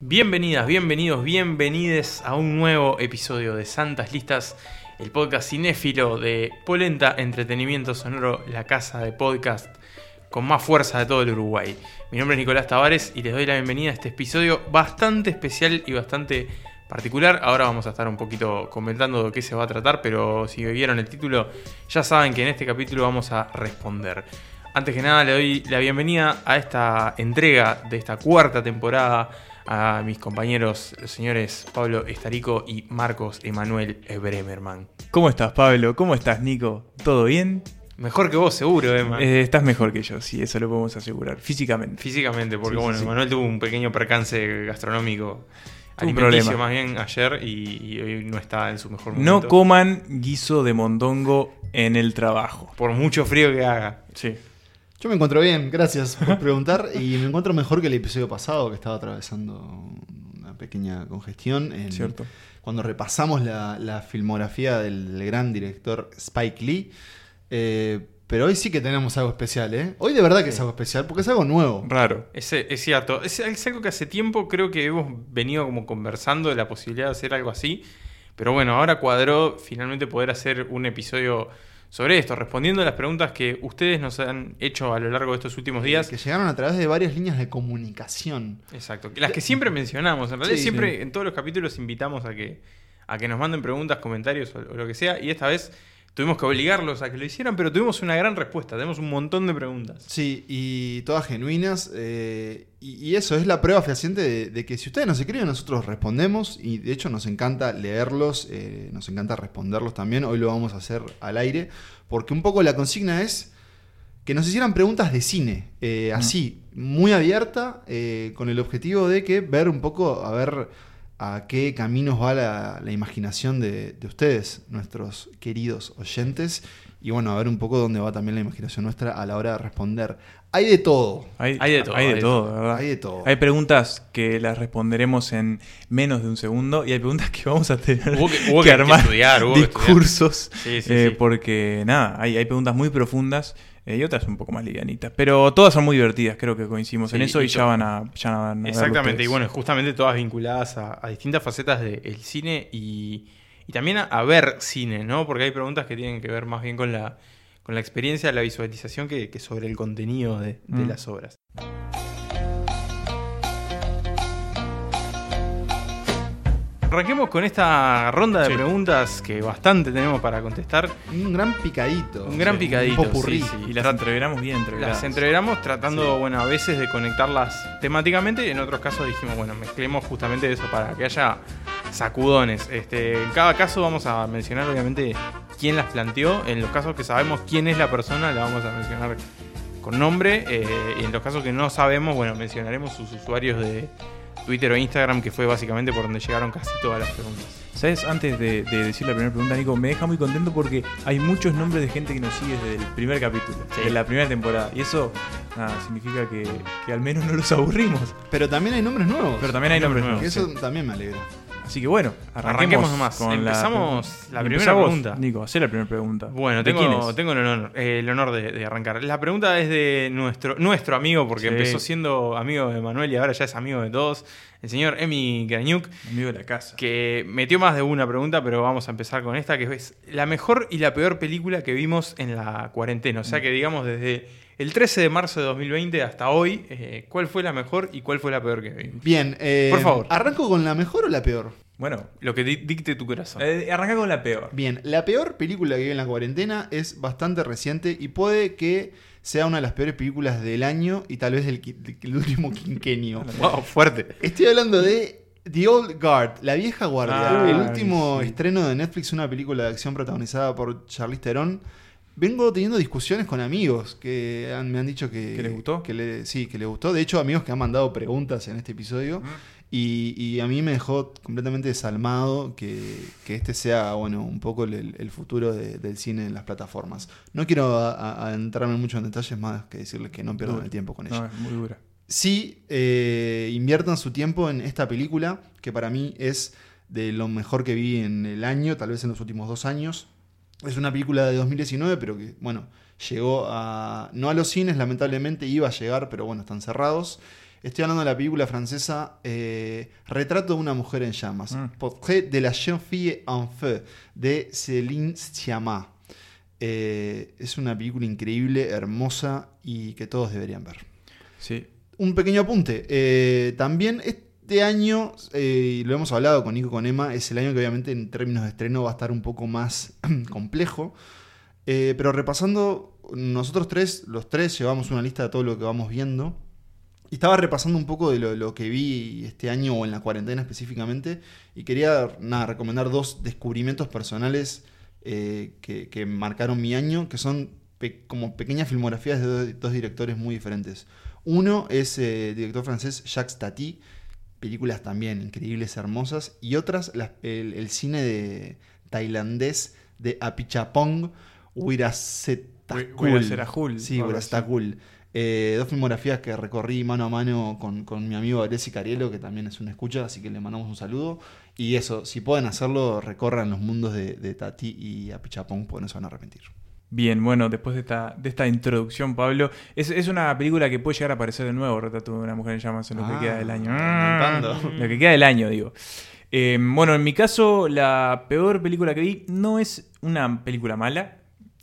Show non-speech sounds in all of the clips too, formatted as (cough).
Bienvenidas, bienvenidos, bienvenides a un nuevo episodio de Santas Listas, el podcast cinéfilo de Polenta Entretenimiento Sonoro, la casa de podcast con más fuerza de todo el Uruguay. Mi nombre es Nicolás Tavares y les doy la bienvenida a este episodio bastante especial y bastante particular. Ahora vamos a estar un poquito comentando de qué se va a tratar, pero si vieron el título ya saben que en este capítulo vamos a responder. Antes que nada le doy la bienvenida a esta entrega de esta cuarta temporada a mis compañeros, los señores Pablo Estarico y Marcos Emanuel Bremerman. ¿Cómo estás, Pablo? ¿Cómo estás, Nico? ¿Todo bien? Mejor que vos, seguro, Emma. Eh, estás mejor que yo, sí, eso lo podemos asegurar. Físicamente. Físicamente, porque Sí, bueno, sí. Emanuel tuvo un pequeño percance gastronómico. Un problema. más bien ayer y, y hoy no está en su mejor No momento. coman guiso de mondongo en el trabajo. Por mucho frío que haga. Sí. Yo me encuentro bien, gracias por preguntar. Y me encuentro mejor que el episodio pasado, que estaba atravesando una pequeña congestión. en- Cierto. Cuando repasamos la, la filmografía del, del gran director Spike Lee. Eh, pero hoy sí que tenemos algo especial, ¿eh? Hoy de verdad que es algo especial, porque es algo nuevo. Raro. Es, es cierto. Es, es algo que hace tiempo creo que hemos venido como conversando de la posibilidad de hacer algo así. Pero bueno, ahora cuadró finalmente poder hacer un episodio sobre esto, respondiendo a las preguntas que ustedes nos han hecho a lo largo de estos últimos días. Que llegaron a través de varias líneas de comunicación. Exacto. Las que siempre mencionamos. En realidad Sí, siempre sí. en todos los capítulos invitamos a que, a que nos manden preguntas, comentarios o, o lo que sea. Y esta vez tuvimos que obligarlos a que lo hicieran, pero tuvimos una gran respuesta. Tenemos un montón de preguntas. Sí, y todas genuinas. eh, y, y eso es la prueba fehaciente de, de que si ustedes nos escriben, nosotros respondemos. Y de hecho nos encanta leerlos, eh, nos encanta responderlos también. Hoy lo vamos a hacer al aire. Porque un poco la consigna es que nos hicieran preguntas de cine. eh, así, muy abierta, eh, con el objetivo de que ver un poco, a ver a qué caminos va la, la imaginación de, de ustedes, nuestros queridos oyentes. Y bueno, a ver un poco dónde va también la imaginación nuestra a la hora de responder. Hay de todo. Hay, Hay de todo, Hay de hay todo, ¿verdad? Hay de todo. Hay preguntas que las responderemos en menos de un segundo y hay preguntas que vamos a tener Hubo que- hubo que armar estudiar, hubo que estudiar. discursos Sí, sí, eh, sí. porque nada, hay, hay preguntas muy profundas y otras un poco más livianitas, pero todas son muy divertidas, creo que coincidimos en eso y, ya van a, ya van a Exactamente, y bueno, justamente todas vinculadas a, a distintas facetas del cine y, y también a, a ver cine, ¿no? Porque hay preguntas que tienen que ver más bien con la, con la experiencia, la visualización, que, que sobre el contenido de, de Mm. las obras. Arranquemos con esta ronda de Sí. preguntas que bastante tenemos para contestar. Un gran picadito. Un gran picadito, Un popurrí. sí, sí. Y las entreveramos bien entreveradas. Las entreveramos tratando, bueno, a veces de conectarlas temáticamente y en otros casos dijimos, bueno, mezclemos justamente eso para que haya sacudones. Este, en cada caso vamos a mencionar obviamente quién las planteó. En los casos que sabemos quién es la persona, la vamos a mencionar con nombre. eh, y en los casos que no sabemos, bueno, mencionaremos sus usuarios de Twitter o Instagram, que fue básicamente por donde llegaron casi todas las preguntas. ¿Sabes? Antes de, de decir la primera pregunta, Nico, me deja muy contento porque hay muchos nombres de gente que nos sigue desde el primer capítulo, Sí. de la primera temporada. Y eso nada, significa que, que al menos no los aburrimos. Pero también hay nombres nuevos. Pero también hay nombres nuevos. Que eso sí. también me alegra. Así que bueno, arranquemos, Arranquemos nomás. con Empezamos la primera vos, pregunta. Nico, hacé la primera pregunta. Bueno, ¿De quién tengo, el honor, eh, el honor de, de arrancar. La pregunta es de nuestro, nuestro amigo, porque Sí. empezó siendo amigo de Manuel y ahora ya es amigo de todos, el señor Emi Graniuk, Amigo de la casa. que metió más de una pregunta, pero vamos a empezar con esta, que es la mejor y la peor película que vimos en la cuarentena. O sea que digamos desde el 13 de marzo de 2020 hasta hoy, eh, ¿cuál fue la mejor y cuál fue la peor que vimos? Bien, eh, Por favor. ¿Arranco con la mejor o la peor? Bueno, Lo que di- dicte tu corazón. eh, arranca con la peor. Bien, la peor película que vi en la cuarentena es bastante reciente y puede que sea una de las peores películas del año y tal vez del, del último quinquenio. (laughs) Wow, fuerte. Estoy hablando de The Old Guard, La Vieja Guardia, Ah, el último sí. estreno de Netflix, una película de acción protagonizada por Charlize Theron. Vengo teniendo discusiones con amigos que han- me han dicho que... ¿Que les gustó? que le- sí, que les gustó. De hecho, amigos que han mandado preguntas en este episodio. Y, y a mí me dejó completamente desalmado que, que este sea, bueno, un poco el, el futuro de- del cine en las plataformas. No quiero adentrarme mucho en detalles más que decirles que no pierdan el tiempo con No, ella. es muy dura. sí eh, inviertan su tiempo en esta película, que para mí es de lo mejor que vi en el año, tal vez en los últimos dos años. Es una película de 2019, pero que, bueno, llegó a. no a los cines, lamentablemente, iba a llegar, pero bueno, están cerrados. Estoy hablando de la película francesa eh, Retrato de una mujer en llamas. Mm. Portrait de la jeune fille en feu, de Céline Sciamma. Eh, es una película increíble, hermosa y que todos deberían ver. Sí. Un pequeño apunte. eh, también este año, eh, lo hemos hablado con Nico con Emma, es el año que obviamente en términos de estreno va a estar un poco más (clears throat) complejo. Eh, pero repasando, nosotros tres, los tres, llevamos una lista de todo lo que vamos viendo. Y estaba repasando un poco de lo, que vi este año o en la cuarentena específicamente. Y quería recomendar dos descubrimientos personales eh, que, marcaron mi año, que son como pequeñas filmografías de dos, directores muy diferentes. Uno es eh, el director francés Jacques Tati, películas también increíbles, hermosas, y otras las- el, el cine de tailandés de Apichapong Wirasetakul. Wirasetakul, Sí. Wirasetakul. Eh, dos filmografías que recorrí mano a mano con, con mi amigo Alessi Carielo, que también es una escucha, así que le mandamos un saludo. Y eso, si pueden hacerlo, recorran los mundos de, de Tati y Apichapong, porque no se van a arrepentir. Bien, bueno, después de esta, de esta introducción, Pablo, es, es una película que puede llegar a aparecer de nuevo, Retrato de una mujer en llamas, en lo Ah, que queda del año. inventando. Lo que queda del año, digo. Eh, bueno, en mi caso, la peor película que vi no es una película mala.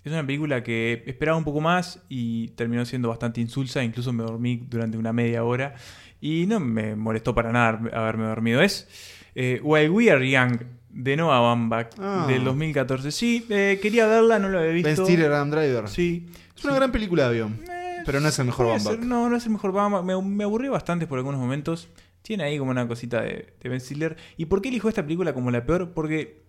Es una película que esperaba un poco más y terminó siendo bastante insulsa. Incluso me dormí durante una media hora y no me molestó para nada haberme dormido. Es eh, While We Are Young de Noah Baumbach Ah. del 2014. Sí, eh, quería verla, no la había visto. Ben Stiller, Adam Driver. Sí. Es una gran película de avión, Eh, pero no es el mejor Baumbach. No, no es el mejor Baumbach. Me, me aburrió bastante por algunos momentos. Tiene ahí como una cosita de, de Ben Stiller. ¿Y por qué elijo esta película como la peor? Porque,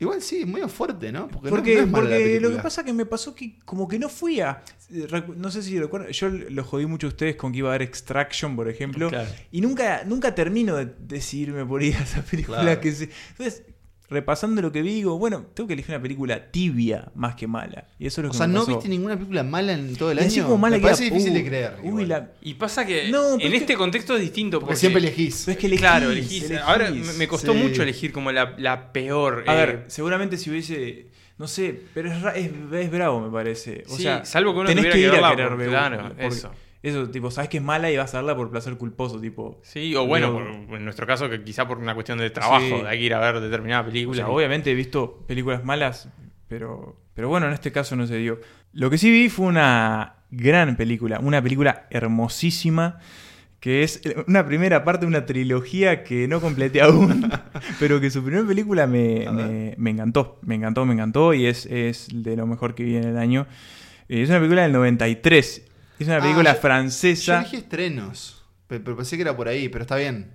Igual sí, es muy fuerte, ¿no? Porque, porque, no es lo que pasa que me pasó que como que no fui a... eh, No sé si recuerdan, yo lo jodí mucho a ustedes con que iba a haber Extraction, por ejemplo. Claro. Y nunca, nunca termino de decidirme por ir a esa película Claro. que se... Entonces, repasando lo que vi, digo, bueno, tengo que elegir una película tibia más que mala. Y eso es lo O que sea, me ¿no pasó. viste ninguna película mala en todo el Y año? así como mala Me que parece era, difícil de creer. uy, la- Y pasa que No, en es este que- contexto es distinto. Porque siempre elegís. Pero es que elegís, Claro, elegís. elegís. Ahora me costó Sí. mucho elegir como la, la peor. A eh, ver, seguramente si hubiese. No sé, pero es, ra- es, es bravo, me parece. O Sí, sea, salvo que uno tenés que que ir a querer ver. claro, porque- eso. Eso, tipo, sabes que es mala y vas a verla por placer culposo, tipo. Sí, o bueno, por- en nuestro caso, que quizá por una cuestión de trabajo, Sí. de hay que ir a ver determinada O película. sea, y- obviamente he visto películas malas, pero, pero bueno, en este caso no se dio. Lo que sí vi fue una gran película, una película hermosísima, que es una primera parte de una trilogía que no completé (laughs) aún, pero que su primera película me, me- me encantó, me encantó, me encantó y es, es de lo mejor que vi en el año. Es una película del 93, es una Ah, película yo- Yo francesa. elegí estrenos, pe- pero pensé que era por ahí, pero está bien.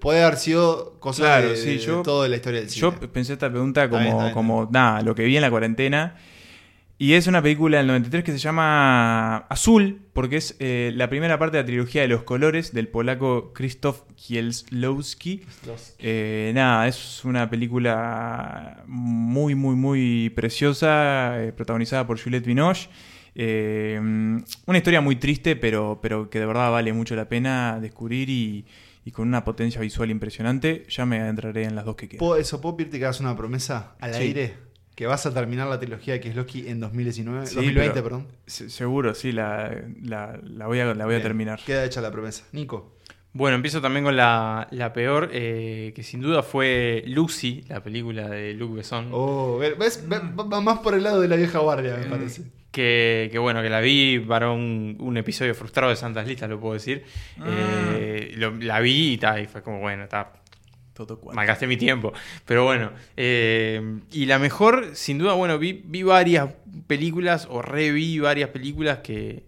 Puede haber sido cosa Claro, de, sí, de yo- toda la historia del cine. Yo pensé esta pregunta como, bien, está bien, como nada, lo que vi en la cuarentena. Y es una película del 93 que se llama Azul, porque es eh, la primera parte de la trilogía de los colores del polaco Krzysztof Kieslowski. Eh, nada, es una película muy, muy, muy preciosa, eh, protagonizada por Juliette Binoche. Eh, una historia muy triste, pero, pero que de verdad vale mucho la pena descubrir y, y con una potencia visual impresionante. Ya me adentraré en las dos que quedan. ¿Puedo, eso, ¿puedo pedirte que hagas una promesa al Sí. aire? Que vas a terminar la trilogía de Kieslowski en 2019, Sí, 2020, pero- perdón. Se- seguro, sí, la, la- la voy, a, la voy a terminar. Queda hecha la promesa. Nico. Bueno, empiezo también con la, la peor, eh, que sin duda fue Lucy, la película de Luc Besson. Oh, ve- ¿ves? Ve- va más por el lado de la vieja guardia, me parece. Que, que bueno, que la vi para un, un episodio frustrado de Santas Listas, lo puedo decir. Ah. Eh, lo- la vi y, ta, y fue como, bueno, está Todo cual. malgasté mi tiempo. Pero bueno, eh, y la mejor, sin duda, bueno, vi, vi varias películas o reví varias películas que,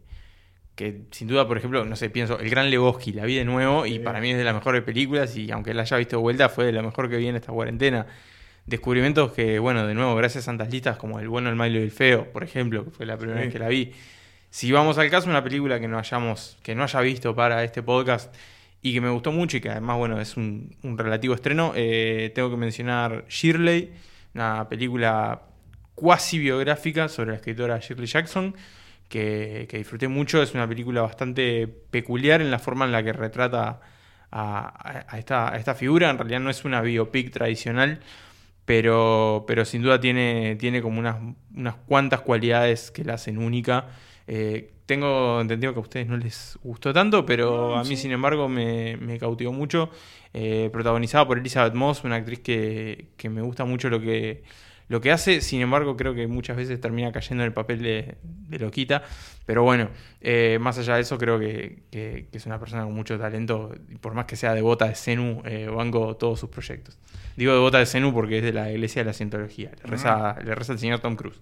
que sin duda, por ejemplo, no sé, pienso, El Gran Lebowski, la vi de nuevo y para mí es de las mejores películas y aunque la haya visto de vuelta, fue de la mejor que vi en esta cuarentena. Descubrimientos que, bueno, de nuevo, gracias a Santas Listas como El Bueno, el Malo y el Feo, por ejemplo, que fue la primera Sí. vez que la vi. Si vamos al caso, una película que no hayamos, que no haya visto para este podcast y que me gustó mucho y que además, bueno, es un, un relativo estreno, eh, tengo que mencionar Shirley, una película cuasi biográfica sobre la escritora Shirley Jackson, que, que disfruté mucho. Es una película bastante peculiar en la forma en la que retrata a esta, a esta figura. En realidad no es una biopic tradicional, pero, pero sin duda tiene, tiene como unas, unas cuantas cualidades que la hacen única. Eh, tengo entendido que a ustedes no les gustó tanto, pero a mí, sin embargo, me, me cautivó mucho. Eh, protagonizada por Elizabeth Moss, una actriz que, que me gusta mucho lo que, lo que hace. Sin embargo, creo que muchas veces termina cayendo en el papel de, de loquita. Pero bueno, eh, más allá de eso, creo que, que- que es una persona con mucho talento. Y por más que sea devota de Zenu, banco todos sus proyectos. Digo devota de Zenu porque es de la iglesia de la cientología. Le reza, le reza el señor Tom Cruise.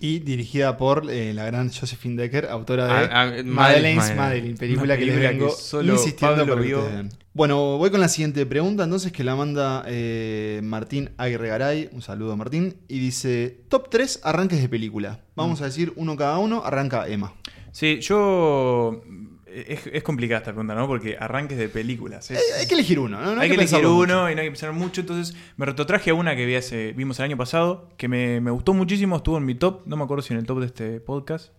Y dirigida por eh, la gran Josephine Decker, autora de Ah, ah, Madeline's Madeleine. Madeline, película Una que les película vengo que solo insistiendo Pablo vio. Bueno, voy con la siguiente pregunta, entonces, que la manda eh, Martín Aguirregaray. Un saludo, Martín. Y dice: Top 3 arranques de película. Vamos Mm. a decir uno cada uno. Arranca Emma. Sí, yo. Es, es complicada esta pregunta, ¿no? Porque arranques de películas. es- hay que elegir uno, ¿no? No hay, que elegir uno mucho. y no hay que pensar mucho. Entonces me retrotraje a una que vi hace- vimos el año pasado, que me, me gustó muchísimo, estuvo en mi top, no me acuerdo si en el top de este podcast,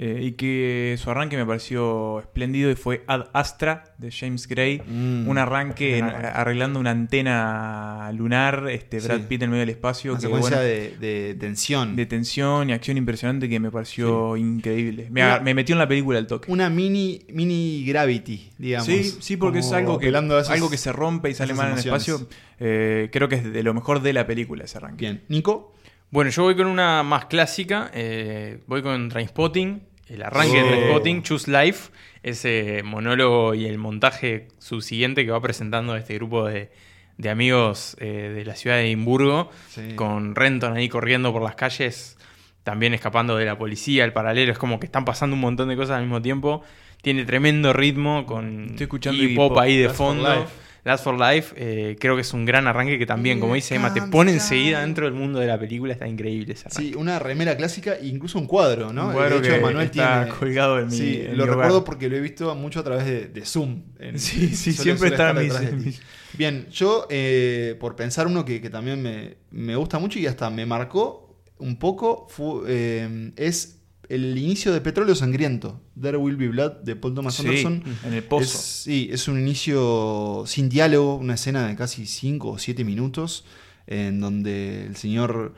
eh, y que su arranque me pareció espléndido y fue Ad Astra de James Gray. Mm. Un arranque en- arreglando una antena lunar, este Brad Sí. Pitt en medio del espacio. Una que, secuencia bueno, de, de tensión. de tensión y acción impresionante que me pareció increíble. Me, Una- me metió en la película el toque. Una mini, mini gravity, digamos. Sí, sí, porque es algo que, esas- algo que se rompe y sale mal en el espacio. Eh, creo que es de lo mejor de la película ese arranque. Bien. Nico. Bueno, yo voy con una más clásica. eh, voy con Trainspotting. El arranque de Trainspotting, Choose Life. Ese monólogo y el montaje subsiguiente que va presentando este grupo de, de amigos eh, de la ciudad de Edimburgo. Sí. Con Renton ahí corriendo por las calles. También escapando de la policía, el paralelo. Es como que están pasando un montón de cosas al mismo tiempo. Tiene tremendo ritmo con hip hop Pop, ahí de fondo. Last for Life, eh, creo que es un gran arranque que también, como dice Emma, te pone enseguida dentro del mundo de la película. Está increíble ese arranque. Sí, una remera clásica e incluso un cuadro, ¿no? Un cuadro de hecho, que Manuel está tiene. colgado en mi- Sí, en lo mi hogar. recuerdo porque lo he visto mucho a través de, de Zoom. En- Sí, sí, siempre está mis- mis- Bien, yo, eh, por pensar uno que, que también me, me gusta mucho y hasta me marcó un poco, eh, es el inicio de Petróleo Sangriento, There Will Be Blood, de Paul Thomas Sí, Anderson. en el pozo. Es, sí, es un inicio sin diálogo, una escena de casi 5 o 7 minutos, en donde el señor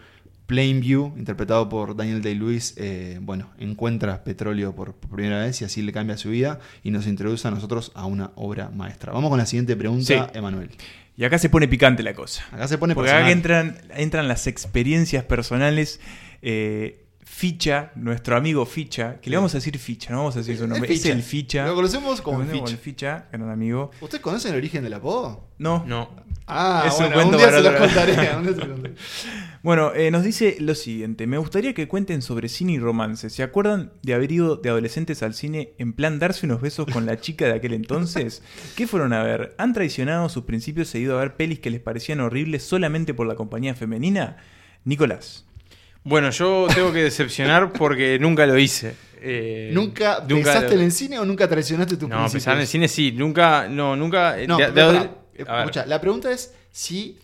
Plainview, interpretado por Daniel Day-Lewis, eh, bueno, encuentra petróleo por, primera vez y así le cambia su vida y nos introduce a nosotros a una obra maestra. Vamos con la siguiente pregunta, Sí. Emanuel. Y acá se pone picante la cosa. Acá se pone Porque personal. acá entran, entran las experiencias personales. eh, Ficha, nuestro amigo Ficha, que le vamos a decir Ficha, no vamos a decir su nombre, es, Ficha. el Ficha. Lo conocemos como Lo conocemos Ficha. Ficha, gran amigo. ¿Ustedes conocen el origen del apodo? No, No. Ah, Es un bueno, cuento un día para se los otro- contaré. un día se los (laughs) contaré. Bueno, eh, nos dice lo siguiente. Me gustaría que cuenten sobre cine y romance. ¿Se acuerdan de haber ido de adolescentes al cine en plan darse unos besos con la chica de aquel entonces? (laughs) ¿Qué fueron a ver? ¿Han traicionado sus principios e ido a ver pelis que les parecían horribles solamente por la compañía femenina? Nicolás. Bueno, yo tengo que decepcionar porque nunca lo hice. Eh, ¿Nunca, nunca pensaste lo- en el cine o nunca traicionaste tus No, principios? pensar en el cine sí, nunca, no, nunca. eh, No, eh, escucha, la pregunta es si,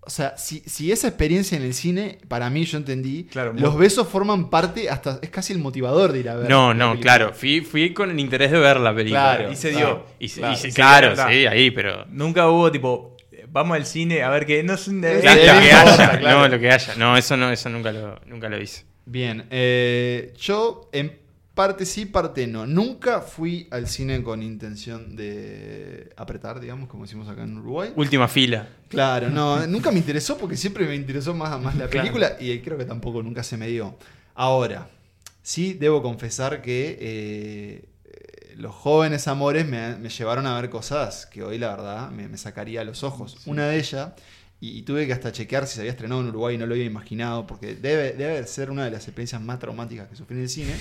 o sea, si, si esa experiencia en el cine, para mí yo entendí, Claro, los besos forman parte, hasta es casi el motivador de ir a ver. No, no, película. claro, fui, fui con el interés de ver la película. Claro, Y se claro, dio. Y se- claro. y se- claro, dio, sí, ahí, pero. Nunca hubo tipo, vamos al cine a ver qué. No es un Claro, lo que haya, claro. no, lo que haya. No, eso no, eso nunca lo, nunca lo hice. Bien, eh, yo en parte sí, parte no. Nunca fui al cine con intención de apretar, digamos, como decimos acá en Uruguay. Última fila. Claro, no, (laughs) nunca me interesó porque siempre me interesó más, más la Claro. película y creo que tampoco nunca se me dio. Ahora, sí debo confesar que eh, los jóvenes amores me, me llevaron a ver cosas que hoy la verdad me, me sacaría a los ojos. Una de ellas, y, y tuve que hasta chequear si se había estrenado en Uruguay y no lo había imaginado, porque debe, debe ser una de las experiencias más traumáticas que sufrí en el cine,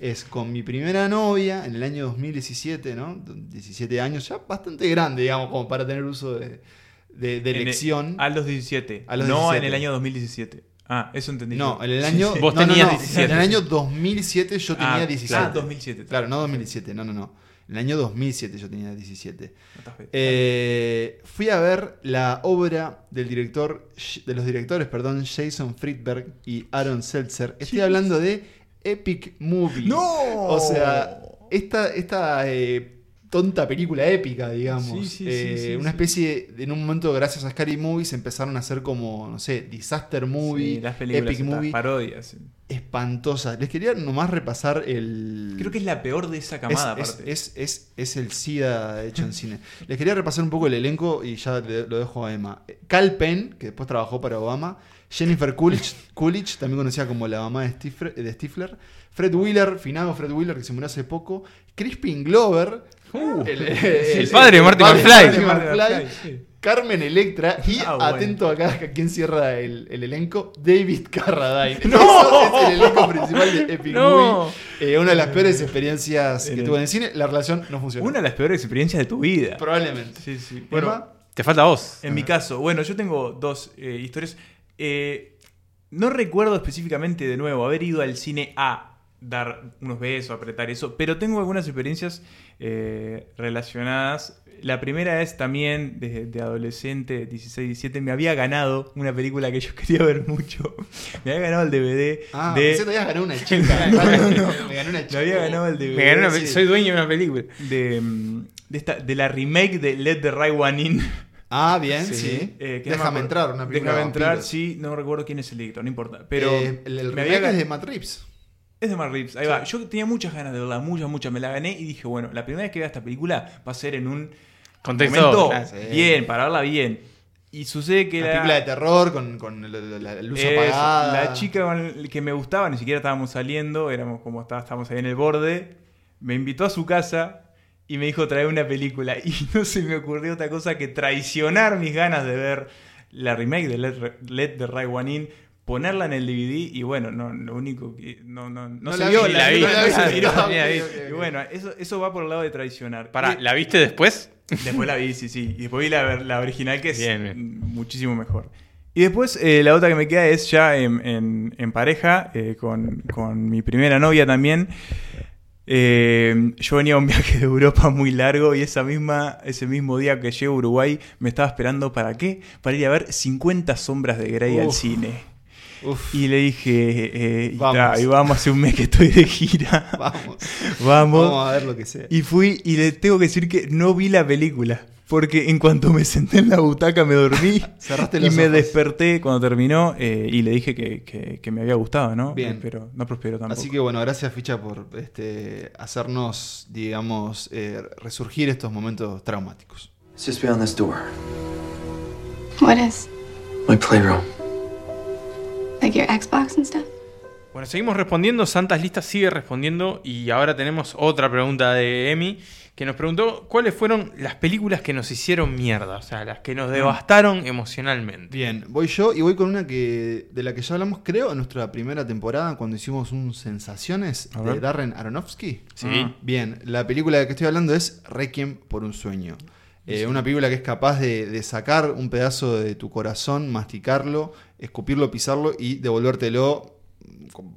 es con mi primera novia en el año 2017, ¿no? 17 años, ya bastante grande, digamos, como para tener uso de, de, de En el- elección. a los 17. A los no 17. en el año 2017. Ah, eso entendí. No, en el año. (laughs) Vos no, no, tenías no, 17. En el año 2007 yo tenía Ah, 17. Ah, 2007. Claro, no 2007, no, no, no. En el año 2007 yo tenía 17. No estás fe- Eh, fui a ver la obra del director, de los directores, perdón, Jason Friedberg y Aaron Seltzer. Estoy hablando de Epic Movie. ¡No! O sea, esta, esta eh, tonta película épica, digamos. Sí, sí, Eh, sí, una especie, de- en un momento, gracias a Scary Movies, empezaron a hacer como, no sé, Disaster Movie, Sí, las películas, Epic Movie, parodias. espantosas. Les quería nomás repasar el... Creo que es la peor de esa camada, es, aparte. es, es, es el SIDA hecho en cine. Les quería repasar un poco el elenco y ya le- lo dejo a Emma. Cal Penn, que después trabajó para Obama. Jennifer Coolidge, (laughs) Coolidge también conocida como la mamá de Stifler. de Stifler. Fred Wheeler, finado Fred Wheeler, que se murió hace poco. Crispin Glover. El, (laughs) el padre de Marty padre McFly. Marty McFly. Carmen Electra y Ah, bueno. atento acá a quién cierra el, el elenco, David Carradine. (laughs) ¡No! Eso es el elenco principal de Epic No. Movie. Eh, una de las peores experiencias que tuve en el cine, la relación no funcionó. Una de las peores experiencias de tu vida. Probablemente. Sí, sí. Bueno, Te falta vos. en mi caso, bueno, yo tengo dos eh, historias. Eh, no recuerdo específicamente de nuevo haber ido al cine a dar unos besos, apretar eso, pero tengo algunas experiencias eh, relacionadas. La primera es también de, de adolescente, 16, 17, me había ganado una película que yo quería ver mucho. (laughs) Me había ganado el DVD ah, de... pensé que te habías ganado una chica. (laughs) No, no, no. Me ganó una Me chica. había ganado el DVD. Me gané una sí, Soy dueño de una película. de, mm, de, esta, de la remake de Let the Right One In. Ah, bien, Sí. sí. Eh, me Déjame entrar, una película Déjame de entrar, sí, no recuerdo quién es el director, no importa. Pero Eh, el, el me remake había es de Matt Reeves. Es de Matt Reeves, ahí Sí. va. Yo tenía muchas ganas de verla, muchas, muchas. Me la gané y dije, bueno, la primera vez que vea esta película va a ser en un Contexto. momento. Sí. bien, para verla bien. Y sucede que Una la, película de terror con, con la, la- la luz Eso, apagada. la chica con que me gustaba, ni siquiera estábamos saliendo, éramos como está- estábamos ahí en el borde, me invitó a su casa y me dijo traer una película. (laughs) Y no se me ocurrió otra cosa que traicionar mis ganas de ver la remake de Let, Let the Right One In, ponerla en el DVD y bueno, no, lo único que no, no, no No se la vio vi, la vi, Y bueno, eso, eso va por el lado de traicionar. Pará, Y- ¿la viste después? Después la vi, sí, sí. Y después vi la, la original, que es Bien, bien. muchísimo mejor. Y después eh, la otra que me queda es ya en, en- en pareja, eh, con, con mi primera novia también. Eh, yo venía a un viaje de Europa muy largo y esa misma, ese mismo día que llego a Uruguay me estaba esperando para qué? Para ir a ver 50 sombras de Grey al Uf. cine. Uf, Y le dije, eh, y, Vamos. ta, y vamos, hace un mes que estoy de gira. (laughs) vamos. vamos. Vamos a ver lo que sea. Y fui y le tengo que decir que no vi la película. Porque en cuanto me senté en la butaca me dormí (laughs) Cerraste y los me ojos. desperté cuando terminó eh, y le dije que, que- que me había gustado, ¿no? Bien. Eh, Pero no prosperó tampoco. Así que bueno, gracias Ficha por este, hacernos, digamos, eh, resurgir estos momentos traumáticos. Just beyond this door. What is? My playroom. Like your Xbox and stuff? Bueno, seguimos respondiendo. Santas Listas sigue respondiendo. Y ahora tenemos otra pregunta de Emi. Que nos preguntó cuáles fueron las películas que nos hicieron mierda. O sea, las que nos devastaron emocionalmente. Bien, voy yo y voy con una que de la que ya hablamos, creo, en nuestra primera temporada, cuando hicimos un Sensaciones de. Darren Aronofsky. Sí. Ah. Bien, la película de la que estoy hablando es Requiem por un sueño. Eh, Una película que es capaz de, de sacar un pedazo de tu corazón, masticarlo, escupirlo, pisarlo y devolvértelo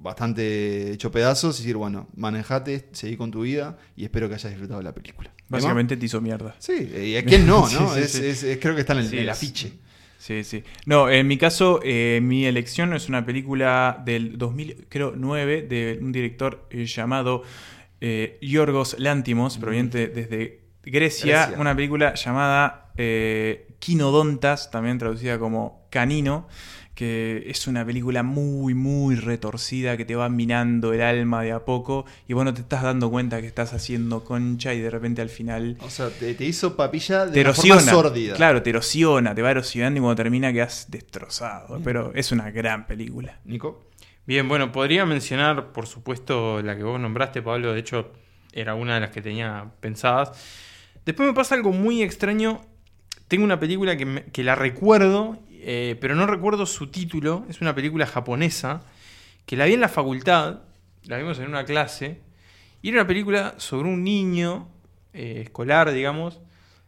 bastante hecho pedazos y decir, bueno, manejate, seguí con tu vida y espero que hayas disfrutado de la película. Básicamente te hizo mierda. Sí, eh, y a quién no, (laughs) ¿no? sí, es, sí. es- es- creo que está en el, el afiche. Sí, sí. No, en mi caso, eh, mi elección es una película del 2009 de un director eh, llamado eh, Yorgos Lantimos, proveniente desde Grecia, Grecia. una película llamada eh, Quinodontas, también traducida como Canino, que es una película muy, muy retorcida que te va minando el alma de a poco y vos no te estás dando cuenta que estás haciendo concha y de repente al final O sea, te, te hizo papilla de te una forma sórdida. Claro, te erosiona, te va erosionando y cuando termina quedas destrozado. Pero es una gran película. Nico. Bien, bueno, podría mencionar, por supuesto, la que vos nombraste, Pablo. De hecho, era una de las que tenía pensadas. Después me pasa algo muy extraño. Tengo una película que, me- que la recuerdo, eh, pero no recuerdo su título. Es una película japonesa que la vi en la facultad. La vimos en una clase. Y era una película sobre un niño eh, escolar, digamos.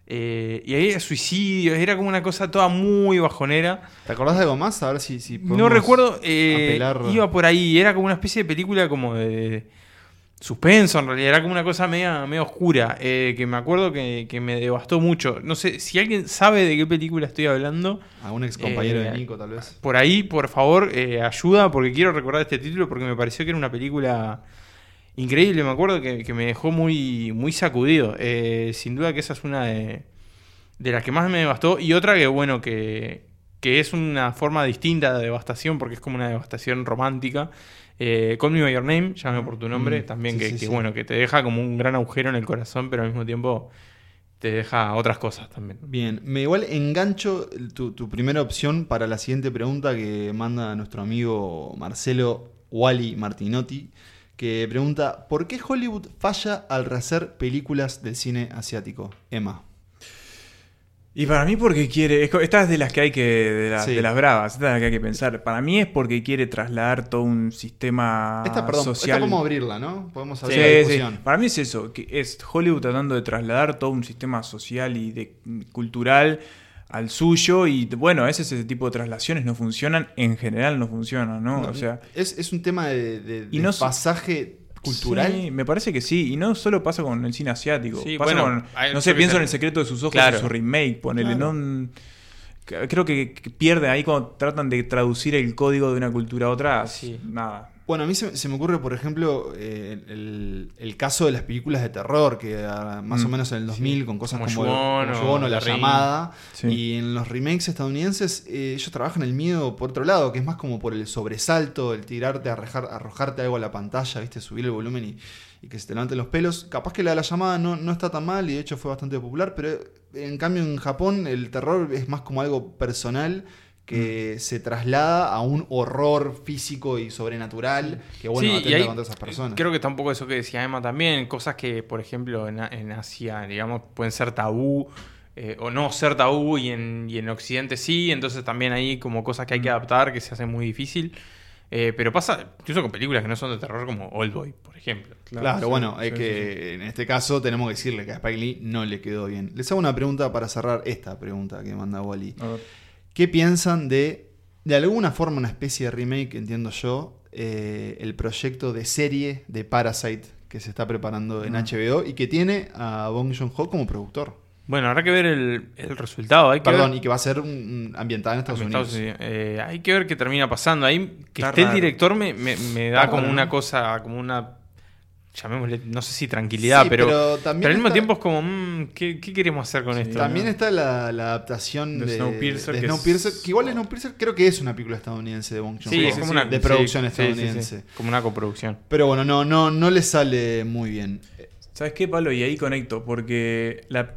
eh, y ahí era suicidios. Era como una cosa toda muy bajonera. ¿Te acordás de algo más? A ver si, si No recuerdo, eh, apelar. iba por ahí, era como una especie de película como de suspenso, en realidad era como una cosa media, media oscura, eh, que me acuerdo que, que me devastó mucho. No sé, si alguien sabe de qué película estoy hablando, Algún ex compañero Eh, de Nico, tal vez. por ahí, por favor, eh, ayuda, porque quiero recordar este título, porque me pareció que era una película increíble, me acuerdo que, que me dejó muy, muy sacudido. Eh, sin duda que esa es una de, de las que más me devastó, y otra que, bueno, que, que es una forma distinta de devastación, porque es como una devastación romántica. Eh, Call Me By Your Name, llámame por tu nombre, Mm, también sí, que, sí, que, sí. bueno, que te deja como un gran agujero en el corazón, pero al mismo tiempo te deja otras cosas también. Bien, me igual engancho tu, tu primera opción para la siguiente pregunta que manda nuestro amigo Marcelo Wally Martinotti, que pregunta, ¿por qué Hollywood falla al rehacer películas del cine asiático? Emma. Y para mí porque quiere, esta es de las que hay que, de, las- Sí. de las bravas, esta es de las que hay que pensar. Para mí es porque quiere trasladar todo un sistema Esta, perdón, esta social. podemos abrirla, ¿no? Podemos abrir Sí, la sí. discusión. Para mí es eso, que es Hollywood tratando de trasladar todo un sistema social y de, cultural al suyo y bueno, a veces ese tipo de traslaciones no funcionan, en general no funcionan, ¿no? No, o sea, es, es un tema de, de- no pasaje cultural. Sí, me parece que sí, y no solo pasa con el cine asiático, Sí, pasa bueno, con, hay- no sé, pienso en El secreto de sus ojos Claro. y su remake, ponele, Claro. no creo que, que pierde ahí cuando tratan de traducir el código de una cultura a otra, Sí. nada. Bueno, a mí se, se me ocurre, por ejemplo, eh, el, el caso de las películas de terror, que más o Mm, menos en el 2000, con cosas Como como, o La Ring. Llamada, Sí. y en los remakes estadounidenses eh, ellos trabajan el miedo por otro lado, que es más como por el sobresalto, el tirarte, arrojar, arrojarte algo a la pantalla, viste subir el volumen y, y que se te levanten los pelos. Capaz que la de La Llamada no, no está tan mal y de hecho fue bastante popular, pero en cambio en Japón el terror es más como algo personal Mm. que se traslada a un horror físico y sobrenatural que bueno Sí, atenta contra esas personas. Creo que está un poco eso que decía Emma también, cosas que, por ejemplo, en, en Asia, digamos, pueden ser tabú eh, o no ser tabú y en, y en Occidente sí, entonces también hay como cosas que hay que adaptar que se hace muy difícil. Eh, pero pasa incluso con películas que no son de terror como Oldboy, por ejemplo. Claro, sí, bueno, sí, es sí, que en este caso tenemos que decirle que a Spike Lee no le quedó bien. Les hago una pregunta para cerrar esta pregunta que manda Wally. A ver. ¿Qué piensan de, de alguna forma, una especie de remake, entiendo yo, eh, el proyecto de serie de Parasite que se está preparando en. HBO y que tiene a Bong Joon-ho como productor? Bueno, habrá que ver el, el resultado. Hay que Perdón, ver- y que va a ser un- un- ambientada en Estados en Unidos. Estados Unidos. Eh, hay que ver qué termina pasando. Ahí que Está esté el director me, me- me da Está como raro, una cosa, como una. Llamémosle, no sé si tranquilidad, Sí, pero, pero también pero al mismo está- tiempo es como, mm, ¿qué, qué queremos hacer con Sí. esto? También no? está la, la adaptación De de, Snowpiercer, de que es- Snowpiercer, que igual Snowpiercer creo que es una película estadounidense de Bong. Sí, es como una de sí, producción sí, sí, sí, estadounidense. como una coproducción. Pero bueno, no, no, no le sale muy bien. ¿Sabes qué, Pablo? Y ahí conecto, porque la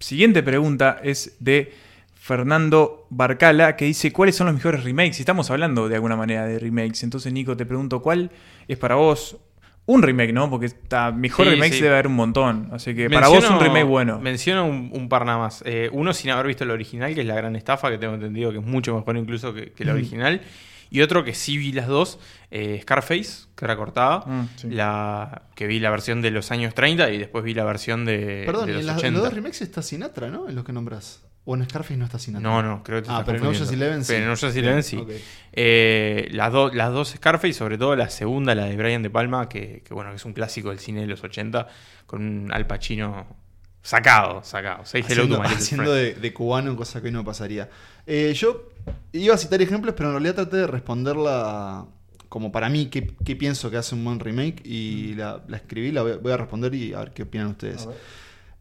siguiente pregunta es de Fernando Barcala, que dice, ¿cuáles son los mejores remakes? Y estamos hablando de alguna manera de remakes. Entonces, Nico, te pregunto, ¿cuál es para vos un remake, no? Porque está, mejor Sí, remakes sí. debe haber un montón. Así que para vos un remake bueno. Menciono un, un par nada más. Eh, uno sin haber visto el original, que es La Gran Estafa, que tengo entendido que es mucho mejor incluso que, que el Mm. original. Y otro que sí vi las dos, eh, Scarface, que era cortada. Mm, sí. la, que vi la versión de los años 30 y después vi la versión de, Perdón, de y los en, 80. los dos remakes está Sinatra, ¿no? En los que nombras. O en Scarface no está Sinatra. No, no, creo que te Ah, estás pero en Ocean's confundiendo. Eleven sí. Pero en Ocean's Eleven sí. ok. Eh, las, do- las dos Scarface, sobre todo la segunda, la de Brian De Palma, que, que, bueno, que es un clásico del cine de los 80, con un Al Pacino sacado, sacado. Say hello Haciendo, to my little haciendo friend. de, de cubano, cosa que hoy no pasaría. Eh, yo iba a citar ejemplos, pero en realidad traté de responderla como para mí, qué, qué pienso que hace un buen remake. Y la, la escribí, la voy, voy a responder y a ver qué opinan ustedes.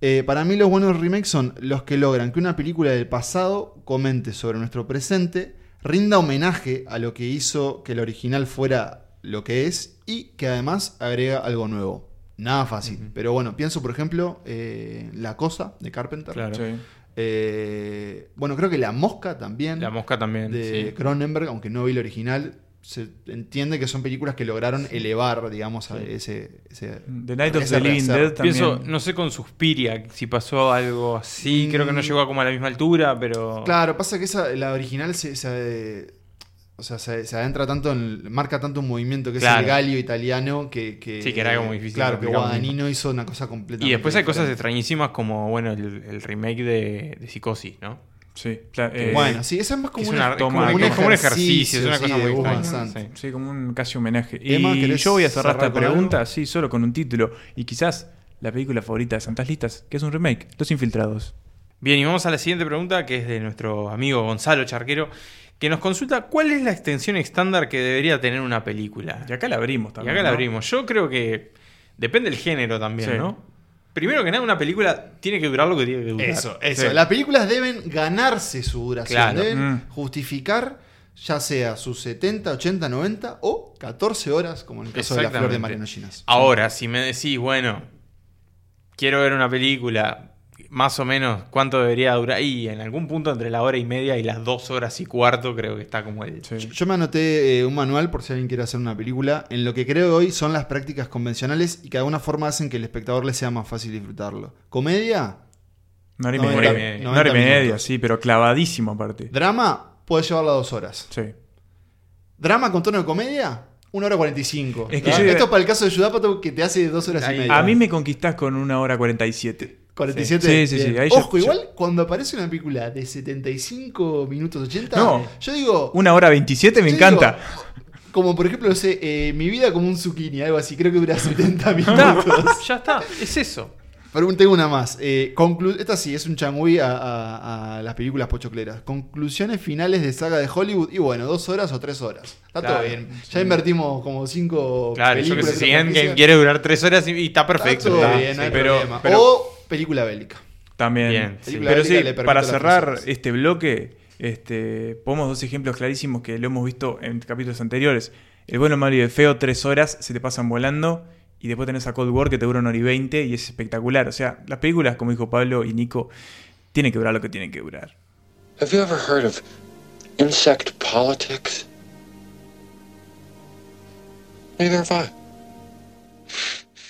Eh, para mí los buenos remakes son los que logran que una película del pasado comente sobre nuestro presente, rinda homenaje a lo que hizo que el original fuera lo que es y que además agrega algo nuevo. Nada fácil. Pero bueno, pienso por ejemplo eh, La Cosa de Carpenter. Claro. Sí. Eh, bueno, creo que La Mosca también. La mosca también. de sí. Cronenberg, aunque no vi el original. Se entiende que son películas que lograron elevar, digamos, a ese, ese- The Night of the Living. Dead también. Pienso, no sé con Suspiria si pasó algo así. Creo que no Mm. llegó a como a la misma altura, pero. Claro, pasa que esa, la original se, se- o sea, se, se adentra tanto en, marca tanto un movimiento que es el galio italiano que, que- Sí, que era algo muy difícil Claro, que Guadagnino hizo una cosa completamente Y después hay cosas extrañísimas como, bueno, el, el remake de, de Psicosis, ¿no? Sí, claro, eh, bueno, sí, eso es más como, es una- toma- como, que- como un ejercicio, es una sí, cosa muy Sant. Sí. Como un casi homenaje. Emma, y ¿querés yo voy a cerrar cerrar esta pregunta, algo? sí, solo con un título. Y quizás la película favorita de Santas Listas, que es un remake, Los Infiltrados. Bien, y vamos a la siguiente pregunta, que es de nuestro amigo Gonzalo Charquero, que nos consulta cuál es la extensión estándar que debería tener una película. Y acá la abrimos Y también. acá la abrimos. Yo creo que depende del género también, Sí. ¿no? Primero que nada, una película tiene que durar lo que tiene que durar. Eso, eso. Sí. Las películas deben ganarse su duración. Claro. Deben Mm. justificar ya sea sus 70, 80, 90 o 14 horas, como en el caso de la flor de. Mariano Ginas. Ahora, si me decís, bueno, quiero ver una película, más o menos, ¿cuánto debería durar? Y en algún punto entre la hora y media y las dos horas y cuarto, creo que está como el. Sí. Yo, yo me anoté eh, un manual por si alguien quiere hacer una película en lo que creo hoy son las prácticas convencionales y que de alguna forma hacen que el espectador le sea más fácil disfrutarlo. Comedia, Una hora y 90, media. 90 Una hora y media, sí, pero clavadísimo aparte. drama, puede llevarla dos horas. Sí. Drama con tono de comedia, una hora 45. Es que ¿Ah? yo- Esto para el caso de Judapato que te hace dos horas Ahí- y media. A mí me conquistás con una hora 47. 47. Sí, sí, sí, ahí Ojo, yo- igual cuando aparece una película de 75 minutos 80, No. yo digo. Una hora 27 me encanta. digo, como por ejemplo, no sé, eh, mi vida como un zucchini, algo así, creo que dura 70 Ya (laughs) minutos. está, ya está, es eso. Pero tengo una más. Eh, conclu- esta sí, es un changüí a, a- a las películas pochocleras. Conclusiones finales de saga de Hollywood. Y bueno, dos horas o tres horas. Está Claro, todo bien. Ya invertimos como cinco Claro, yo que sé, si Endgame quiere durar tres horas y, y está Está perfecto. todo está, bien, no hay pero- problema. pero- o película bélica. También. Bien, Sí. sí. Pero sí, para cerrar este bloque, este, ponemos dos ejemplos clarísimos que lo hemos visto en capítulos anteriores. El bueno, malo y el feo, tres horas, se te pasan volando. Y después tenés a Cold War que te dura una hora y veinte y es espectacular. O sea, las películas, como dijo Pablo y Nico, tienen que durar lo que tienen que durar. Have you ever heard of insect politics? Neither have I.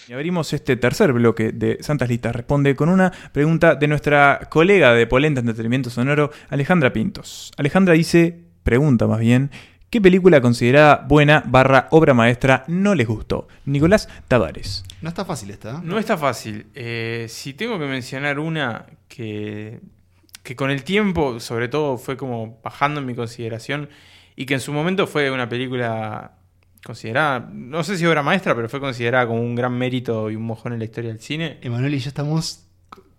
Y abrimos este tercer bloque de Santas Listas. Responde con una pregunta de nuestra colega de Polenta Entretenimiento Sonoro, Alejandra Pintos. Alejandra dice, pregunta más bien, ¿qué película considerada buena barra obra maestra no les gustó? Nicolás Tavares. No está fácil esta. ¿eh? No está fácil. Eh, si tengo que mencionar una que, que con el tiempo, sobre todo, fue como bajando en mi consideración y que en su momento fue una película considerada, no sé si obra maestra, pero fue considerada como un gran mérito y un mojón en la historia del cine. Emanuel y yo estamos,